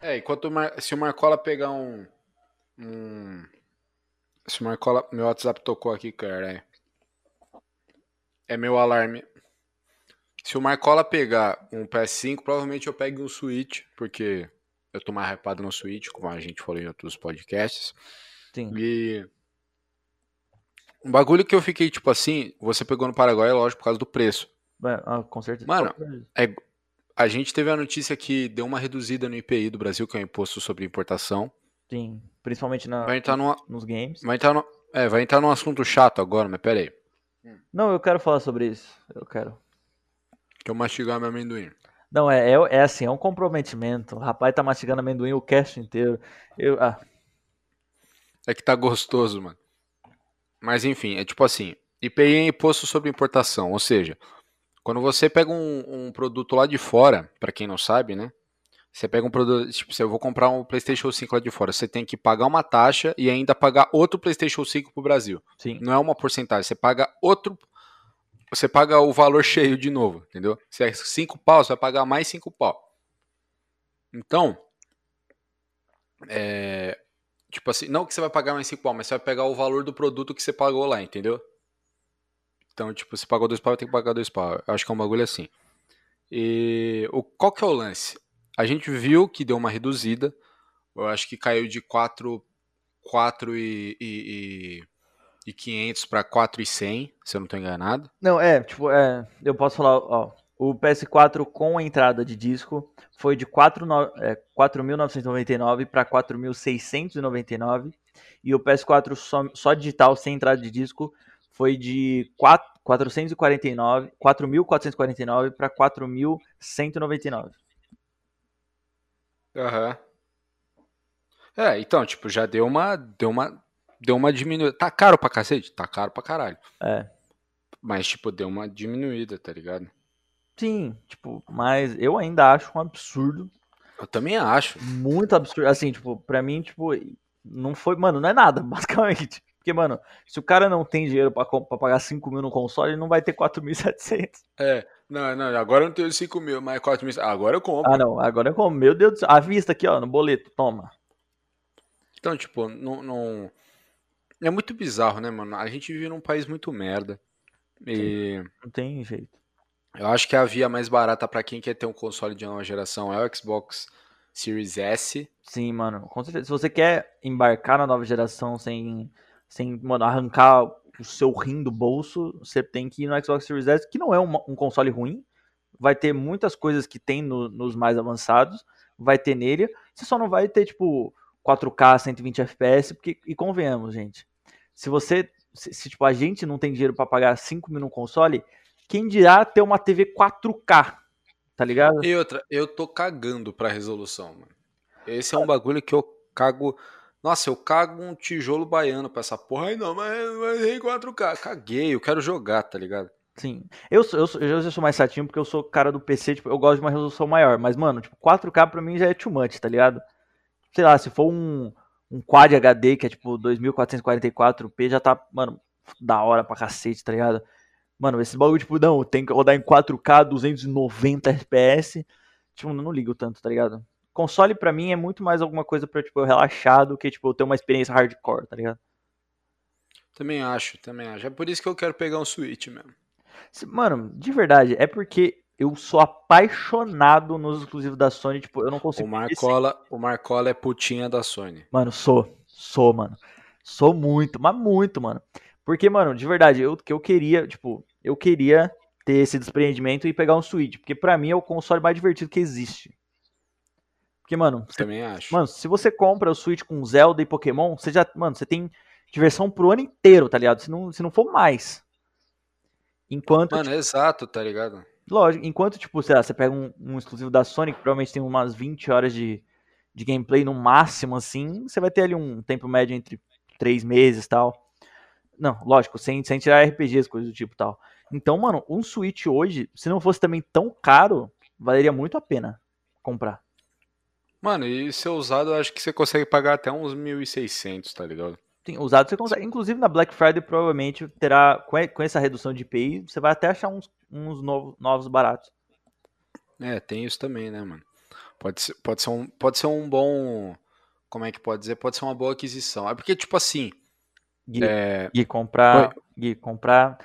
É, enquanto o Mar- se o Marcola pegar um. um... Se o Marcola. Meu WhatsApp tocou aqui, cara. É, é meu alarme. Se o Marcola pegar um PS5, provavelmente eu pegue um Switch, porque eu tô mais hypado no Switch, como a gente falou em outros podcasts.
Sim.
E. Um bagulho que eu fiquei tipo assim, você pegou no Paraguai, é lógico, por causa do preço.
É, ah, com certeza.
Mano, A gente teve a notícia que deu uma reduzida no IPI do Brasil, que é o Imposto sobre Importação.
Sim, principalmente na,
Vai entrar numa,
nos games.
vai entrar no, é, vai entrar num assunto chato agora, mas pera aí.
Não, eu quero falar sobre isso. Eu quero.
Que eu mastigar meu amendoim.
Não, é, é, é assim, é um comprometimento. O rapaz tá mastigando amendoim o cast inteiro. Eu, ah,
É que tá gostoso, mano. Mas enfim, é tipo assim, IPI é imposto sobre importação, ou seja, quando você pega um, um produto lá de fora, pra quem não sabe, né? Você pega um produto, tipo, se eu vou comprar um PlayStation 5 lá de fora, você tem que pagar uma taxa e ainda pagar outro PlayStation 5 pro Brasil.
sim.
Não é uma porcentagem, você paga outro. Você paga o valor cheio de novo, entendeu? Se é 5 pau, você vai pagar mais 5 pau. Então, é, tipo assim, não que você vai pagar mais 5 pau, mas você vai pegar o valor do produto que você pagou lá, entendeu? Então, tipo, você pagou 2 pau, ter que pagar 2 pau. Eu acho que é um bagulho assim. E o, qual que é o lance? A gente viu que deu uma reduzida. Eu acho que caiu de 4, 4 e, e, e, e 500 para 4 e 100, se eu não estou enganado.
Não, é, tipo, é, eu posso falar, ó, o PS4 com entrada de disco foi de 4 no- é, 4.999 para 4.699 e o PS4 só, só digital sem entrada de disco foi de 4, 449, 4.449 para 4.199.
Aham. É, então, tipo, já deu uma, deu uma, deu uma diminuída. Tá caro pra cacete? Tá caro pra caralho.
É.
Mas, tipo, deu uma diminuída, tá ligado?
Sim, tipo, mas eu ainda acho um absurdo
Eu também acho.
muito absurdo. Assim, tipo, pra mim, tipo, não foi. Mano, não é nada, basicamente. Porque, mano, se o cara não tem dinheiro pra, pra pagar 5 mil no console, ele não vai ter 4.700.
É, não, não, agora eu não tenho 5 mil, mas 4 mil. Agora eu compro.
Ah, não, agora é como? Meu Deus do céu. À vista aqui, ó, no boleto, toma.
Então, tipo, não, não. É muito bizarro, né, mano? A gente vive num país muito merda. E
Não tem jeito.
eu acho que a via mais barata pra quem quer ter um console de nova geração é o Xbox Series S.
Sim, mano, com certeza. Se você quer embarcar na nova geração sem, sem mano, arrancar o seu rim do bolso, você tem que ir no Xbox Series S, que não é um, um console ruim. Vai ter muitas coisas que tem no- nos mais avançados, vai ter nele. Você só não vai ter, tipo, 4K, 120 FPS, porque, e convenhamos, gente. Se você, se, se, tipo, a gente não tem dinheiro pra pagar 5 mil no console, quem dirá ter uma TV 4K, tá ligado?
E outra, eu tô cagando pra resolução, mano. Esse é um bagulho que eu cago. Nossa, eu cago um tijolo baiano pra essa porra. Ai, não, mas, mas em 4K. Caguei, eu quero jogar, tá ligado?
Sim. Eu sou, eu, sou, eu já sou mais chatinho porque eu sou cara do PC, tipo, eu gosto de uma resolução maior. Mas, mano, tipo, 4K pra mim já é too much, tá ligado? Sei lá, se for um, um Quad HD, que é tipo 2444p, já tá, mano, da hora pra cacete, tá ligado? Mano, esse bagulho, tipo, não, tem que rodar em 4K, 290 FPS. Tipo, não ligo tanto, tá ligado? Console pra mim é muito mais alguma coisa pra, tipo, eu relaxar do que, tipo, eu ter uma experiência hardcore, tá ligado?
Também acho, também acho. É por isso que eu quero pegar um Switch mesmo.
Mano, de verdade, é porque eu sou apaixonado nos exclusivos da Sony, tipo, eu não
O
consigo.
Marcola, o Marcola é putinha da Sony.
Mano, sou. Sou, mano. Sou muito, mas muito, mano. Porque, mano, de verdade, eu que eu queria, tipo, eu queria ter esse desprendimento e pegar um Switch, porque pra mim é o console mais divertido que existe. Porque, mano, você-
Também acho.
mano, se você compra o Switch com Zelda e Pokémon, você já, mano, você tem diversão pro ano inteiro, tá ligado? Se não, se não for mais. Enquanto,
Mano, é exato, tá ligado?
Lógico, enquanto, tipo, sei lá, você pega um, um exclusivo da Sony, que provavelmente tem umas 20 horas de, de gameplay no máximo, assim, você vai ter ali um tempo médio entre três meses tal. Não, lógico, sem, sem tirar RPGs, coisas do tipo tal. Então, mano, um Switch hoje, se não fosse também tão caro, valeria muito a pena comprar.
Mano, e ser usado, eu acho que você consegue pagar até uns 1.600, tá ligado?
Sim, usado você consegue. Inclusive na Black Friday provavelmente terá, com essa redução de IPI, você vai até achar uns, uns novos, novos baratos.
É, tem isso também, né, mano? Pode ser, pode, ser um, pode ser um bom. Como é que pode dizer? Pode ser uma boa aquisição. É porque, tipo assim.
Gui, é... Gui comprar, Gui, comprar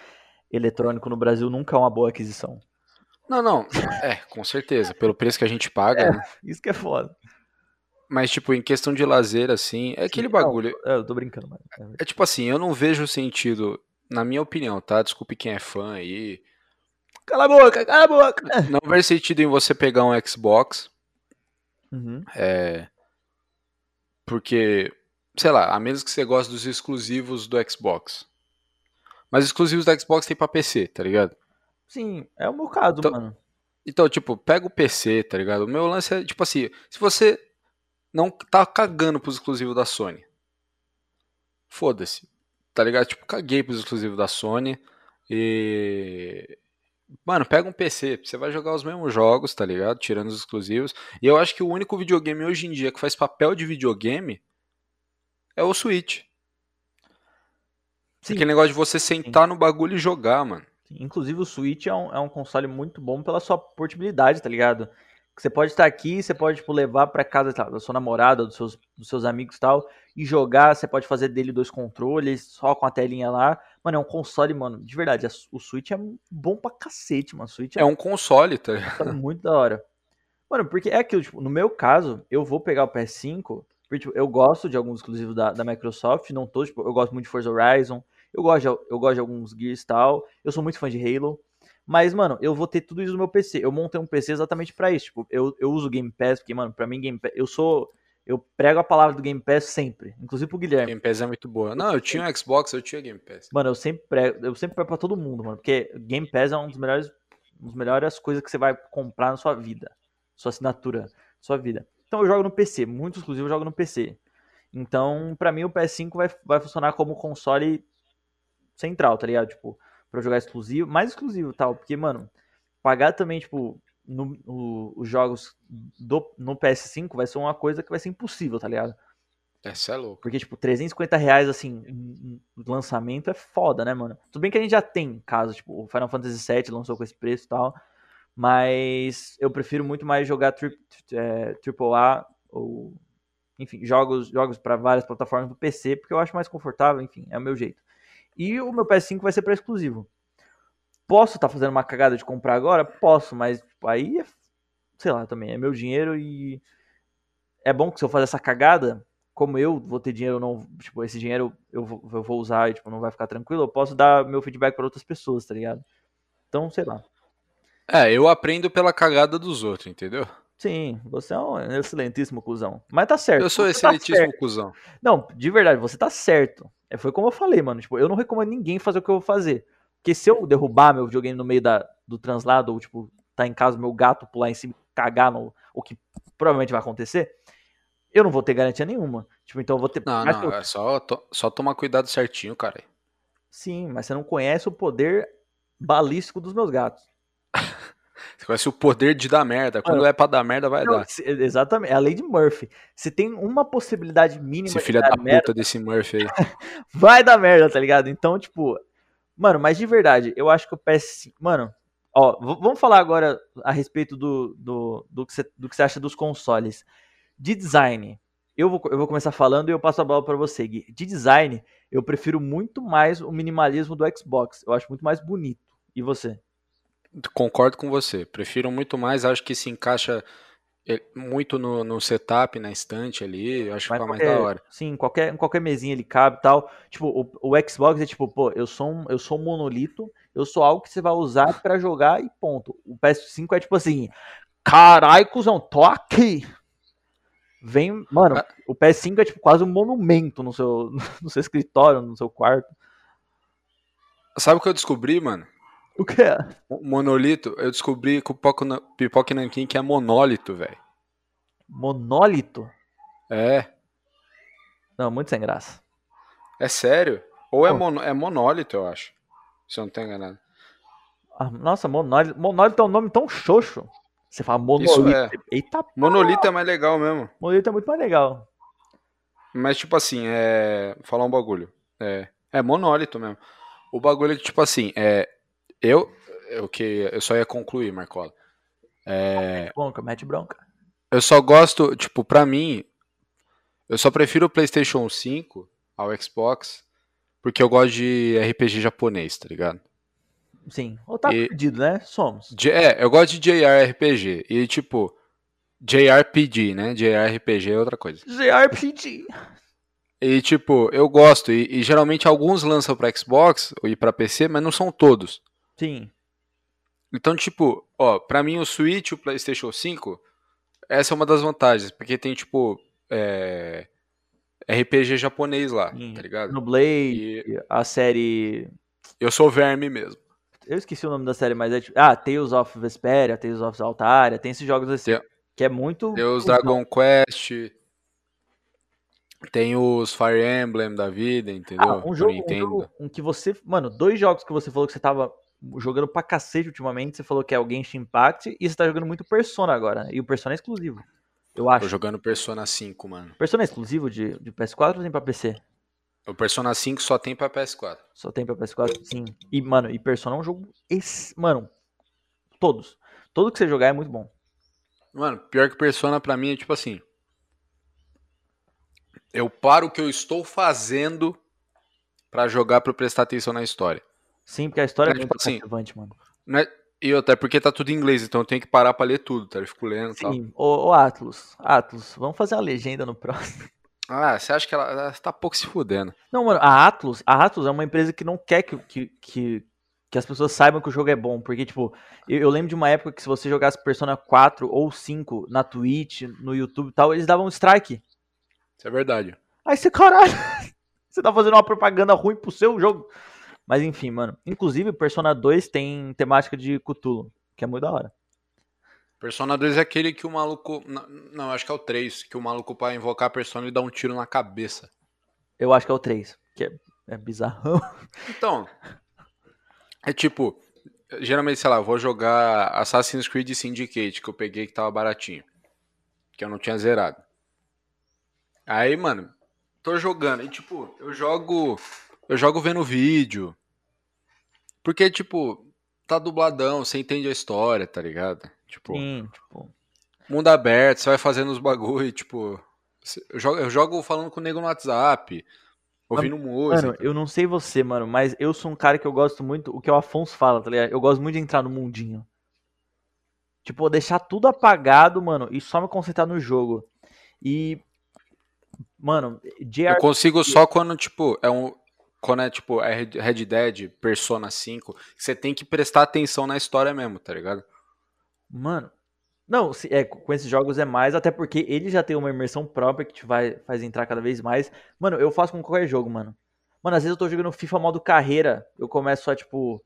eletrônico no Brasil nunca é uma boa aquisição.
Não, não. É, com certeza. Pelo preço que a gente paga.
É,
né?
Isso que é foda.
Mas, tipo, em questão de lazer, assim, é aquele bagulho.
Não, eu tô brincando, mano.
É, é tipo assim, eu não vejo sentido, na minha opinião, tá? Desculpe quem é fã aí.
Cala a boca, cala a boca!
Não vejo sentido em você pegar um Xbox.
Uhum.
É. Porque, sei lá, a menos que você goste dos exclusivos do Xbox. Mas exclusivos do Xbox tem pra PC, tá ligado?
Sim, é o meu caso,
então,
mano.
Então, tipo, pega o PC, tá ligado? O meu lance é, tipo assim, se você não tá cagando pros exclusivos da Sony, foda-se, tá ligado? Tipo, caguei pros exclusivos da Sony e. Mano, pega um PC, você vai jogar os mesmos jogos, tá ligado? Tirando os exclusivos. E eu acho que o único videogame hoje em dia que faz papel de videogame é o Switch. Sim. Aquele negócio de você sentar Sim. no bagulho e jogar, mano.
Inclusive o Switch é um, é um console muito bom pela sua portabilidade, tá ligado? Você pode estar aqui, você pode tipo, levar para casa da sua namorada, dos seus, dos seus amigos e tal, e jogar. Você pode fazer dele dois controles, só com a telinha lá. Mano, é um console, mano, de verdade. O Switch é bom pra cacete, mano. O Switch
é, é um console, tá?
É muito da hora. Mano, porque é aquilo, tipo, no meu caso, eu vou pegar o PS5, porque tipo, eu gosto de alguns exclusivos da, da Microsoft, não tô, tipo, eu gosto muito de Forza Horizon, eu gosto de, eu gosto de alguns Gears e tal. Eu sou muito fã de Halo. Mas, mano, eu vou ter tudo isso no meu PC. Eu montei um PC exatamente para isso. Tipo, eu, eu uso Game Pass, porque, mano, pra mim Game Pass. Eu sou. Eu prego a palavra do Game Pass sempre. Inclusive pro Guilherme.
Game Pass é muito boa. Não, eu tinha um Xbox, eu tinha Game Pass.
Mano, eu sempre prego, eu sempre prego pra todo mundo, mano. Porque Game Pass é um dos melhores. Um dos melhores coisas que você vai comprar na sua vida. Sua assinatura, sua vida. Então eu jogo no PC. Muito exclusivo eu jogo no PC. Então, para mim, o PS5 vai, vai funcionar como console central, tá ligado? Tipo, pra jogar exclusivo, mais exclusivo tal, porque, mano, pagar também, tipo, no, no, os jogos do, no PS5 vai ser uma coisa que vai ser impossível, tá ligado?
Essa é louco.
Porque, tipo, 350 reais, assim, lançamento é foda, né, mano? Tudo bem que a gente já tem casos, tipo, o Final Fantasy VII lançou com esse preço e tal, mas eu prefiro muito mais jogar tri, é, AAA ou, enfim, jogos, jogos para várias plataformas do PC, porque eu acho mais confortável, enfim, é o meu jeito. E o meu PS5 vai ser para exclusivo. Posso estar tá fazendo uma cagada de comprar agora? Posso, mas aí é, sei lá, também é meu dinheiro e é bom que se eu fazer essa cagada, como eu vou ter dinheiro não, tipo, esse dinheiro eu vou, eu vou usar e tipo, não vai ficar tranquilo, eu posso dar meu feedback para outras pessoas, tá ligado? Então, sei lá.
É, eu aprendo pela cagada dos outros, entendeu?
Sim, você é um excelentíssimo cuzão. Mas tá certo.
Eu sou
tá
excelentíssimo tá cuzão.
Não, de verdade, você tá certo. É, foi como eu falei, mano. Tipo, eu não recomendo ninguém fazer o que eu vou fazer. Porque se eu derrubar meu videogame no meio da, do translado, ou, tipo, tá em casa, meu gato pular em cima e cagar no. O que provavelmente vai acontecer, eu não vou ter garantia nenhuma. Tipo, então eu vou ter.
Não, não, eu... é só, to, só tomar cuidado certinho, cara.
Sim, mas você não conhece o poder balístico dos meus gatos.
Você conhece o poder de dar merda. Quando Mano, é pra dar merda, vai não, dar.
Exatamente. É a lei de Murphy. Se tem uma possibilidade mínima
Esse filho da merda, puta desse Murphy aí.
vai dar merda, tá ligado? Então, tipo. Mano, mas de verdade, eu acho que o PS5. Mano, ó, vamos falar agora a respeito do, do, do, que, você, do que você acha dos consoles. De design, eu vou, eu vou começar falando e eu passo a bola para você, Gui. De design, eu prefiro muito mais o minimalismo do Xbox. Eu acho muito mais bonito. E você?
Concordo com você. Prefiro muito mais, acho que se encaixa eh, muito no, no setup, na estante ali, eu acho que fica mais da hora.
Sim, qualquer, qualquer mesinha ele cabe e tal. Tipo, o, o Xbox é tipo, pô, eu sou um, eu sou um monolito, eu sou algo que você vai usar para jogar e ponto. O PS5 é tipo assim, carai, cuzão, tô aqui. Vem, mano, ah. o PS5 é tipo quase um monumento no seu, no seu escritório, no seu quarto.
Sabe o que eu descobri, mano?
O que é?
Monolito, eu descobri com o Pipoca Nankin que é monólito, velho.
Monólito?
É.
Não, muito sem graça.
É sério? Ou é,
Pô.
mono, é monólito, eu acho. Se eu não tô enganado.
Ah, nossa, monólito. Monólito é um nome tão xoxo. Você fala monolito.
é.
Eita,
Monolito é mais legal mesmo.
monolito é muito mais legal.
Mas, tipo assim, é. Falar um bagulho. É, é monólito mesmo. O bagulho é que, tipo assim, é. Eu. Eu, que, eu só ia concluir, Marcola. É,
Bronca, mete bronca.
eu só gosto, tipo, pra mim. Eu só prefiro o PlayStation 5 ao Xbox. Porque eu gosto de RPG japonês, tá ligado?
Sim. Ou tá
E-
perdido, né? Somos.
É, eu gosto de JRPG. E, tipo. JRPG, né? JRPG é outra coisa.
JRPG.
E, tipo, eu gosto. E, e geralmente alguns lançam pra Xbox e pra PC, mas não são todos.
Sim.
Então, tipo, ó, pra mim o Switch e o PlayStation 5, essa é uma das vantagens, porque tem, tipo, é, RPG japonês lá,
Sim.
tá ligado?
No Blade,
E
a série.
eu sou verme mesmo.
Eu esqueci o nome da série, mas é tipo. Ah, Tales of Vesperia, Tales of Altaria, tem esses jogos assim.
Tem-
Que é muito.
Tem os. Dragon Quest, tem os Fire Emblem da vida, entendeu?
Ah, um jogo, um jogo um que você. Mano, dois jogos que você falou que você tava jogando pra cacete ultimamente. Você falou que é o Genshin Impact e você tá jogando muito Persona agora. E o Persona é exclusivo. Eu
Tô
acho.
jogando Persona 5, mano.
Persona é exclusivo de, de PS4 ou tem pra PC?
O Persona 5 só tem pra PS4.
Só tem pra PS4? Sim. E, mano, e Persona é um jogo. Esse, mano, todos. Todo que você jogar é muito bom.
Mano, pior que Persona pra mim é tipo assim. Eu paro o que eu estou fazendo pra jogar pra eu prestar atenção na história.
Sim, porque a história é,
É,
muito
tipo assim,
cativante, mano.
Não é- E até porque tá tudo em inglês, então eu tenho que parar pra ler tudo, tá? Eu fico lendo e tal.
Sim. Ô, ô Atlas, Atlas, vamos fazer uma legenda no próximo.
Ah, você acha que ela, ela tá pouco se fudendo?
Não, mano, a Atlas, a Atlas é uma empresa que não quer que, que, que, que as pessoas saibam que o jogo é bom. Porque, tipo, eu, eu lembro de uma época que se você jogasse Persona 4 ou 5 na Twitch, no YouTube e tal, eles davam strike.
Isso é verdade.
Aí você, caralho, você tá fazendo uma propaganda ruim pro seu jogo. Mas enfim, mano. Inclusive, Persona 2 tem temática de Cthulhu, que é muito da hora.
Persona 2 é aquele que o maluco. Não, não, acho que é o 3, que o maluco pra invocar a persona ele dá um tiro na cabeça.
Eu acho que é o 3, que é, é bizarrão.
Então, é tipo, geralmente, sei lá, vou jogar Assassin's Creed Syndicate, que eu peguei que tava baratinho. Que eu não tinha zerado. Aí, mano, tô jogando. E tipo, eu jogo. Eu jogo vendo vídeo. Porque, tipo, tá dubladão, você entende a história, tá ligado? Tipo,
Sim, tipo.
mundo aberto, você vai fazendo os bagulho, tipo. Eu jogo, eu jogo falando com o nego no WhatsApp, ouvindo música.
Mano, eu não sei você, mano, mas eu sou um cara que eu gosto muito, o que o Afonso fala, tá ligado? Eu gosto muito de entrar no mundinho. Tipo, deixar tudo apagado, mano, e só me concentrar no jogo. E. Mano,
Eu
JR.
consigo só quando, tipo, é um. Quando é tipo é Red Dead, Persona 5, que você tem que prestar atenção na história mesmo, tá ligado?
Mano. Não, se- é, com esses jogos é mais, até porque ele já tem uma imersão própria que te vai, faz entrar cada vez mais. Mano, eu faço com qualquer jogo, mano. Mano, às vezes eu tô jogando FIFA modo carreira, eu começo a, tipo,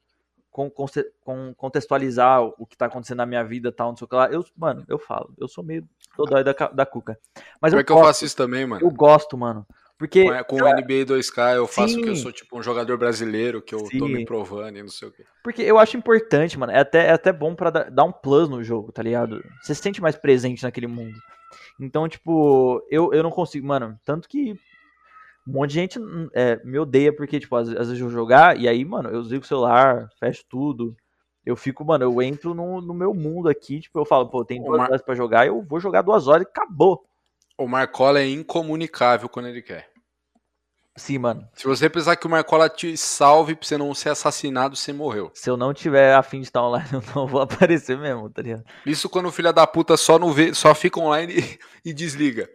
conce- con- contextualizar o que tá acontecendo na minha vida e tal, não sei o que lá. Eu, mano, eu falo, eu sou meio dodói da, da cuca. Mas eu
Pior que eu
gosto,
faço isso também, mano.
eu gosto, mano. Porque,
Com, com o NBA 2K eu faço que eu
Sim.
sou tipo um jogador brasileiro, que eu tô
Sim.
me provando e não sei o quê.
porque eu acho importante, mano. É até, é até bom pra dar, dar um plus no jogo, tá ligado? Você se sente mais presente naquele mundo. Então, tipo, eu, eu não consigo, mano. Tanto que um monte de gente é, me odeia porque, tipo, às, às vezes eu vou jogar e aí, mano, eu desligo o celular, fecho tudo. Eu fico, mano, eu entro no, no meu mundo aqui, tipo, eu falo, pô, tem duas horas pra jogar, eu vou jogar duas horas e acabou.
O Marcola é incomunicável quando ele quer.
Sim, mano.
Se você precisar que o Marcola te salve pra você não ser assassinado, você morreu.
Se eu não tiver afim de estar online, eu não vou aparecer mesmo, tá ligado?
Isso quando o filho da puta só não vê, só fica online e, e desliga.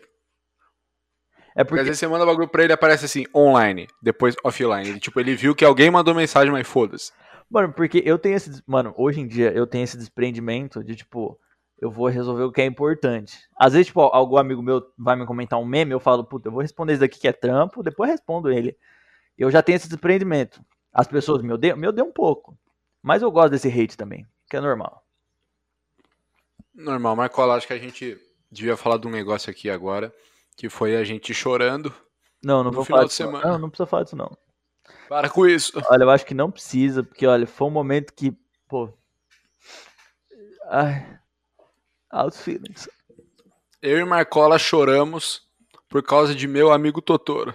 É
Porque às vezes você manda bagulho pra ele e aparece assim, online, depois offline. Ele, tipo, ele viu que alguém mandou mensagem, mas foda-se.
Mano, porque eu tenho esse. Mano, hoje em dia eu tenho esse desprendimento de, tipo, eu vou resolver o que é importante. Às vezes, tipo, algum amigo meu vai me comentar um meme, eu falo, puta, eu vou responder isso daqui que é trampo, depois eu respondo ele. Eu já tenho esse desprendimento. As pessoas me odeiam, me odeiam um pouco. Mas eu gosto desse hate também, que é normal.
Normal, Marcola, acho que a gente devia falar de um negócio aqui agora, Que foi a gente chorando.
Não, não
No
vou
final
falar disso.
semana.
Não, não precisa falar disso, não.
Para com isso.
Olha, eu acho que não precisa, porque, olha, foi um momento que, pô. Ai. Altos feelings.
Eu e Marcola choramos por causa de meu amigo Totoro.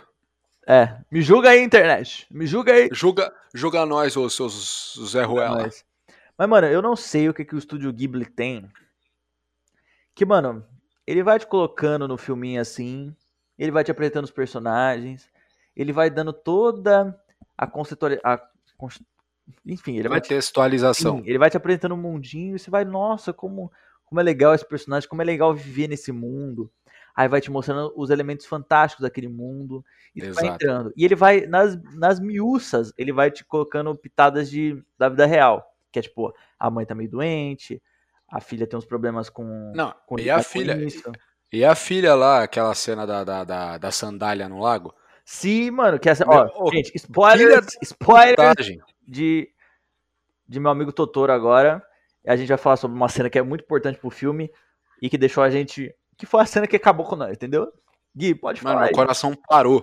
É, me julga aí, internet. Me julga aí.
Julga, julga nós, ô seus Zé Ruela.
Mas, mano, eu não sei o que, que o estúdio Ghibli tem. Que, mano, ele vai te colocando no filminho assim, ele vai te apresentando os personagens, ele vai dando toda a conceituali... a cons- Enfim, ele vai,
Vai
te...
textualização.
Sim, ele vai te apresentando um mundinho e você vai, nossa, como, como é legal esse personagem, como é legal viver nesse mundo. Aí vai te mostrando os elementos fantásticos daquele mundo. E tu vai entrando. E ele vai, nas, nas miúças, ele vai te colocando pitadas de, da vida real. Que é tipo, a mãe tá meio doente, a filha tem uns problemas com.
Não,
com
e a filha?
isso.
E a filha lá, aquela cena da, da, da, da sandália no lago?
Sim, mano, que essa.
Meu,
Ó,
ô,
gente, spoilers, spoilers de, de meu amigo Totoro agora. A gente vai falar sobre uma cena que é muito importante pro filme e que deixou a gente. Que foi a cena que acabou com nós, entendeu? Gui, pode
Mano,
falar.
meu
aí.
coração parou.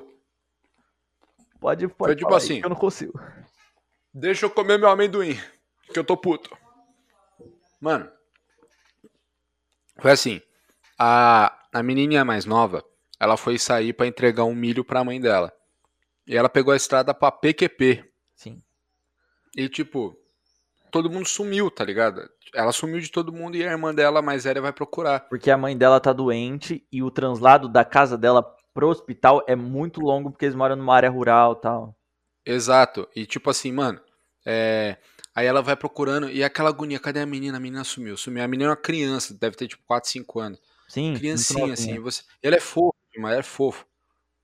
Pode, pode
Foi tipo assim.
que eu não consigo.
Deixa eu comer meu amendoim, que eu tô puto. Mano, foi assim. A, a menininha mais nova, ela foi sair pra entregar um milho pra mãe dela. E ela pegou a estrada pra PQP.
Sim.
E tipo, todo mundo sumiu, tá ligado? Ela sumiu de todo mundo e a irmã dela mais velha vai procurar.
Porque a mãe dela tá doente e o translado da casa dela pro hospital é muito longo porque eles moram numa área rural e tal.
Exato. E tipo assim, mano, é... aí ela vai procurando e aquela agonia, cadê a menina? A menina sumiu. Sumiu. A menina é uma criança, deve ter tipo 4, 5 anos.
Sim.
Criancinha, assim. Você... Ele é fofo, mas é fofo.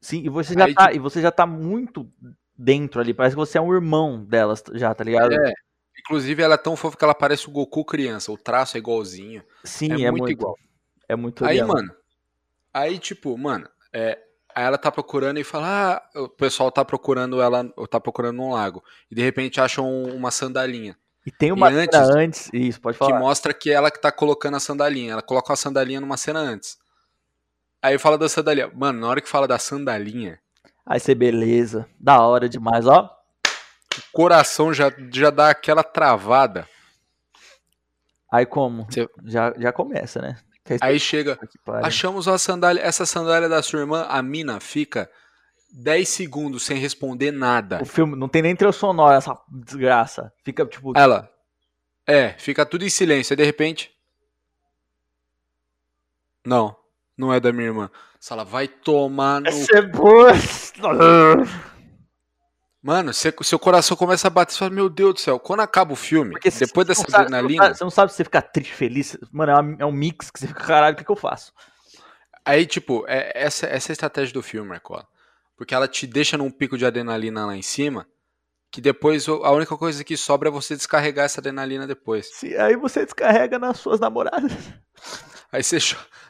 Sim, e você já
Aí,
tá,
tipo-
e você já tá muito dentro ali, parece que você é um irmão delas já, tá ligado?
É. Inclusive, ela é tão fofa que ela parece o Goku criança. O traço é igualzinho.
Sim,
é
é,
muito
muito
igual.
É muito
Aí, mano. Aí, tipo, mano, é, aí ela tá procurando e fala: Ah, o pessoal tá procurando ela, tá procurando num lago. E de repente acham um- uma sandalinha.
E tem uma
e
cena
antes-
antes, isso, pode
Que
falar.
mostra que ela que tá colocando a sandalinha. Ela coloca a sandalinha numa cena antes. Aí fala da sandalinha. Mano, na hora que fala da sandalinha,
Aí você, beleza, da hora demais, ó.
O coração já, já dá aquela travada.
Aí como?
Você-
Já, já começa, né? Que aí,
Aí chega.
pariu.
Achamos a sandália. Essa sandália da sua irmã, a mina fica 10 segundos sem responder nada.
O filme não tem nem trilha sonora, essa desgraça. Fica tipo,
Ela. É, fica tudo em silêncio. Aí de repente. Não, não é da minha irmã. Se ela vai tomar no.
essa é boa.
Mano, cê- seu coração começa a bater. Você fala, meu Deus do céu, quando acaba o filme,
Porque você-
depois
você
dessa
sabe- Você
adrenalina,
você não sabe se você fica triste, feliz. Mano, é, é um mix que você fica, caralho, o que, que eu faço?
aí, tipo, é, essa, essa é a estratégia do filme, Marcola. Porque ela te deixa num pico de adrenalina lá em cima, que depois a única coisa que sobra é você descarregar essa adrenalina depois.
Se- aí você descarrega nas suas namoradas.
Aí você.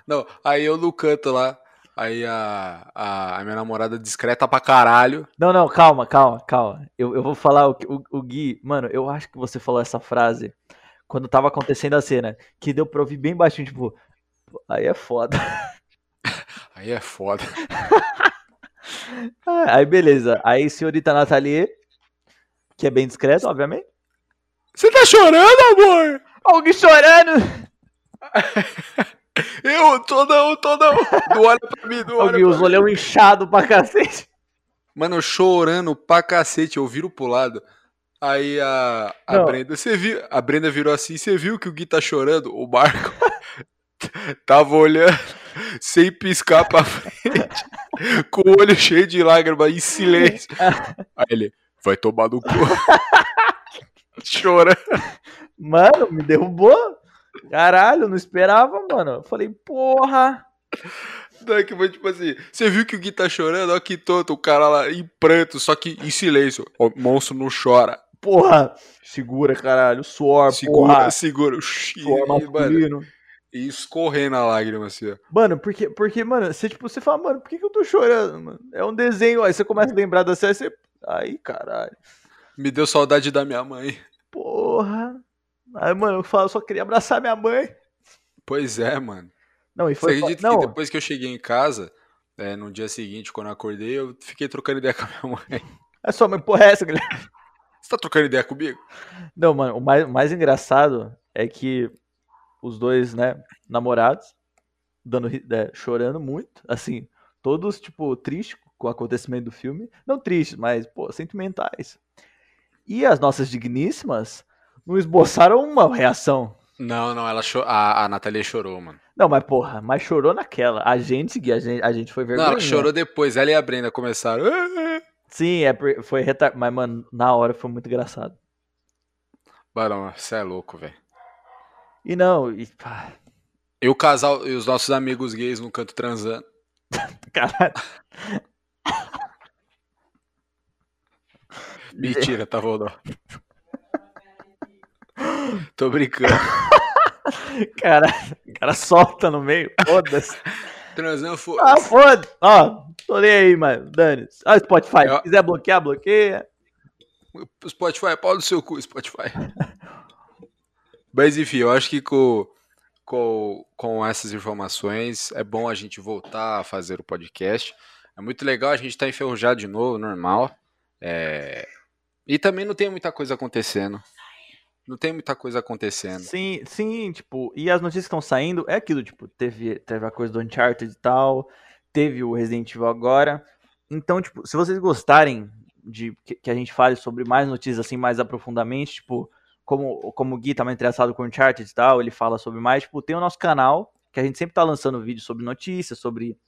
Não, aí eu no canto lá. Aí a, a, a minha namorada discreta pra caralho.
Não, não, calma, calma, calma. Eu, eu vou falar o, o, o Gui. Mano, eu acho que você falou essa frase quando tava acontecendo a cena. Que deu pra ouvir bem baixinho, tipo. Aí é foda.
Aí é foda.
Aí beleza. Aí senhorita Nathalie, que é bem discreta, obviamente.
Você tá chorando, amor?
Alguém chorando!
Eu tô não, tô não. Não olha pra mim, não olha
os olhão inchado pra cacete.
Mano, eu chorando pra cacete, eu viro pro lado. Aí a, a
Não.
Brenda, você viu? A Brenda virou assim, você viu que o Gui tá chorando? O Marco tava olhando sem piscar pra frente, com o olho cheio de lágrimas, em silêncio. Aí ele, vai tomar no cu. Chorando.
Mano, me derrubou. Caralho, não esperava, mano. Eu falei, porra.
Daí que foi tipo assim, você viu que o Gui tá chorando? Olha que tonto, o cara lá em pranto, só que em silêncio. O monstro não chora.
Porra. Segura, caralho. Suor,
Segura,
porra.
segura. Oxi,
Suor
mano, e escorrendo a lágrima assim, ó.
Mano, porque, porque, mano, você, tipo, você fala, mano, por que, que eu tô chorando, mano? É um desenho, aí você começa a lembrar da série, você. Aí, caralho.
Me deu saudade da minha mãe.
Porra. Aí, mano, eu falo, eu só queria abraçar minha mãe.
Pois é, mano.
Não, e
Você
foi.
acredita
não,
que depois que eu cheguei em casa, é, no dia seguinte, quando eu acordei, eu fiquei trocando ideia com a minha mãe.
É só, mas porra é essa, Guilherme?
Você tá trocando ideia comigo?
Não, mano, o mais, o mais engraçado é que os dois, né, namorados, dando, é, chorando muito, assim, todos, tipo, tristes com o acontecimento do filme. Não tristes, mas, pô, sentimentais. E as nossas digníssimas não esboçaram uma reação.
Não, não, ela cho... a, a Nathalie chorou, mano.
Não, mas porra, mas chorou naquela. A gente, Gui, a gente, a gente foi
Não,
vergonha.
ela chorou depois. Ela e a Brenda começaram.
Sim, é, foi retar... Mas, mano, na hora foi muito engraçado.
Barão, você é louco, velho.
E não, e, pá,
E o casal e os nossos amigos gays no canto transando.
caralho.
Mentira, tá rodando. Tô brincando.
Cara, o cara solta no meio, foda-se.
Transando foi.
Ah, foda Ó, tô nem aí, mano. Dane. Ó, Spotify.
Eu-
Se quiser bloquear, bloqueia.
Spotify, pau do seu cu, Spotify. Mas enfim, eu acho que com, com, com essas informações é bom a gente voltar a fazer o podcast. É muito legal a gente estar enferrujado de novo, normal. É, E também não tem muita coisa acontecendo. Não tem muita coisa acontecendo.
Sim, sim, tipo, e as notícias que estão saindo é aquilo, tipo, teve, teve a coisa do Uncharted e tal, teve o Resident Evil agora. Então, tipo, se vocês gostarem de que, que a gente fale sobre mais notícias assim, mais aprofundadamente, tipo, como, como o Gui tá mais interessado com o Uncharted e tal, ele fala sobre mais, tipo, tem o nosso canal, que a gente sempre tá lançando vídeos sobre notícias, sobre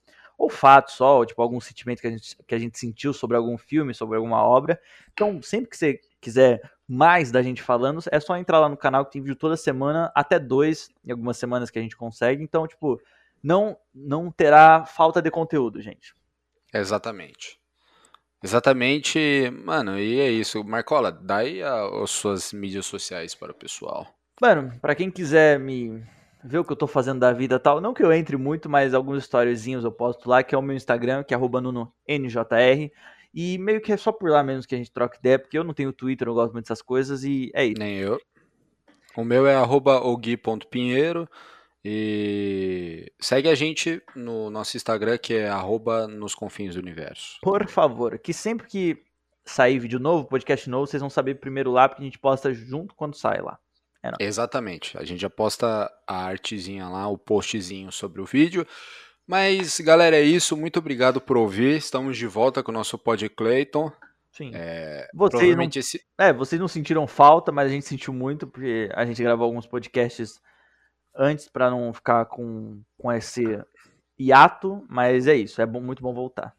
ou fatos só, ou, tipo, algum sentimento que a, gente, que a gente sentiu sobre algum filme, sobre alguma obra. Então, sempre que você quiser mais da gente falando, é só entrar lá no canal que tem vídeo toda semana, até dois, em algumas semanas que a gente consegue. Então, tipo, não, não terá falta de conteúdo, gente.
Exatamente. Exatamente, mano, e é isso. Marcola, dá aí a- as suas mídias sociais para o pessoal.
Mano, pra quem quiser me ver o que eu tô fazendo da vida e tal, não que eu entre muito, mas alguns storiezinhos eu posto lá, que é o meu Instagram, que é NunoNJR. E meio que é só por lá mesmo que a gente troca ideia, porque eu não tenho Twitter, eu não gosto muito dessas coisas, e é isso.
Nem eu. O meu é ogui.pinheiro e segue a gente no nosso Instagram que é arroba nos confins do universo.
Por favor, que sempre que sair vídeo novo, podcast novo, vocês vão saber primeiro lá, porque a gente posta junto quando sai lá.
Exatamente. A gente já posta a artezinha lá, o postzinho sobre o vídeo. Mas, galera, é isso. Muito obrigado por ouvir. Estamos de volta com o nosso Pod Clayton.
Sim.
É,
Vocês não,
esse.
é, vocês não sentiram falta, mas a gente sentiu muito, porque a gente gravou alguns podcasts antes pra não ficar com, com esse hiato, mas é isso, é bom, muito bom voltar.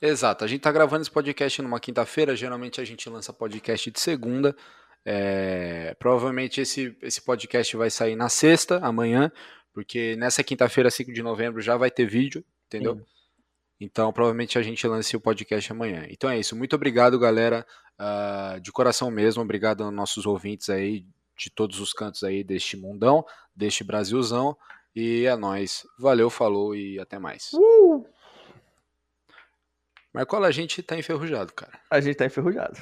Exato. A gente tá gravando esse podcast numa quinta-feira. Geralmente a gente lança podcast de segunda. É, provavelmente esse, esse podcast vai sair na sexta, amanhã, porque nessa quinta-feira, 5 de novembro, já vai ter vídeo, entendeu?
Sim.
Então, provavelmente a gente lance o podcast amanhã. Então é isso. Muito obrigado, galera. ah, de coração mesmo. Obrigado aos nossos ouvintes aí de todos os cantos aí deste mundão, deste Brasilzão. E é nóis. Valeu, falou e até mais. Marcola, a gente tá enferrujado, cara.
A gente tá enferrujado.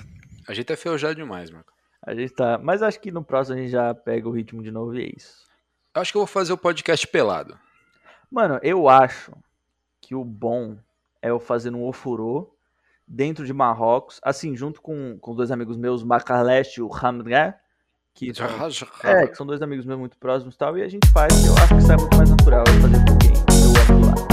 A gente tá enferrujado demais, Marco.
A gente tá. Mas acho que no próximo a gente já pega o ritmo de novo e é isso.
Eu acho que eu vou fazer o podcast pelado.
Mano, eu acho que o bom é eu fazer um ofurô dentro de Marrocos, assim, junto com, com dois amigos meus, o Macaleste e o Hamdé, que são, é, que são dois amigos meus muito próximos e tal, e a gente faz, eu acho que sai muito mais natural eu fazer com quem.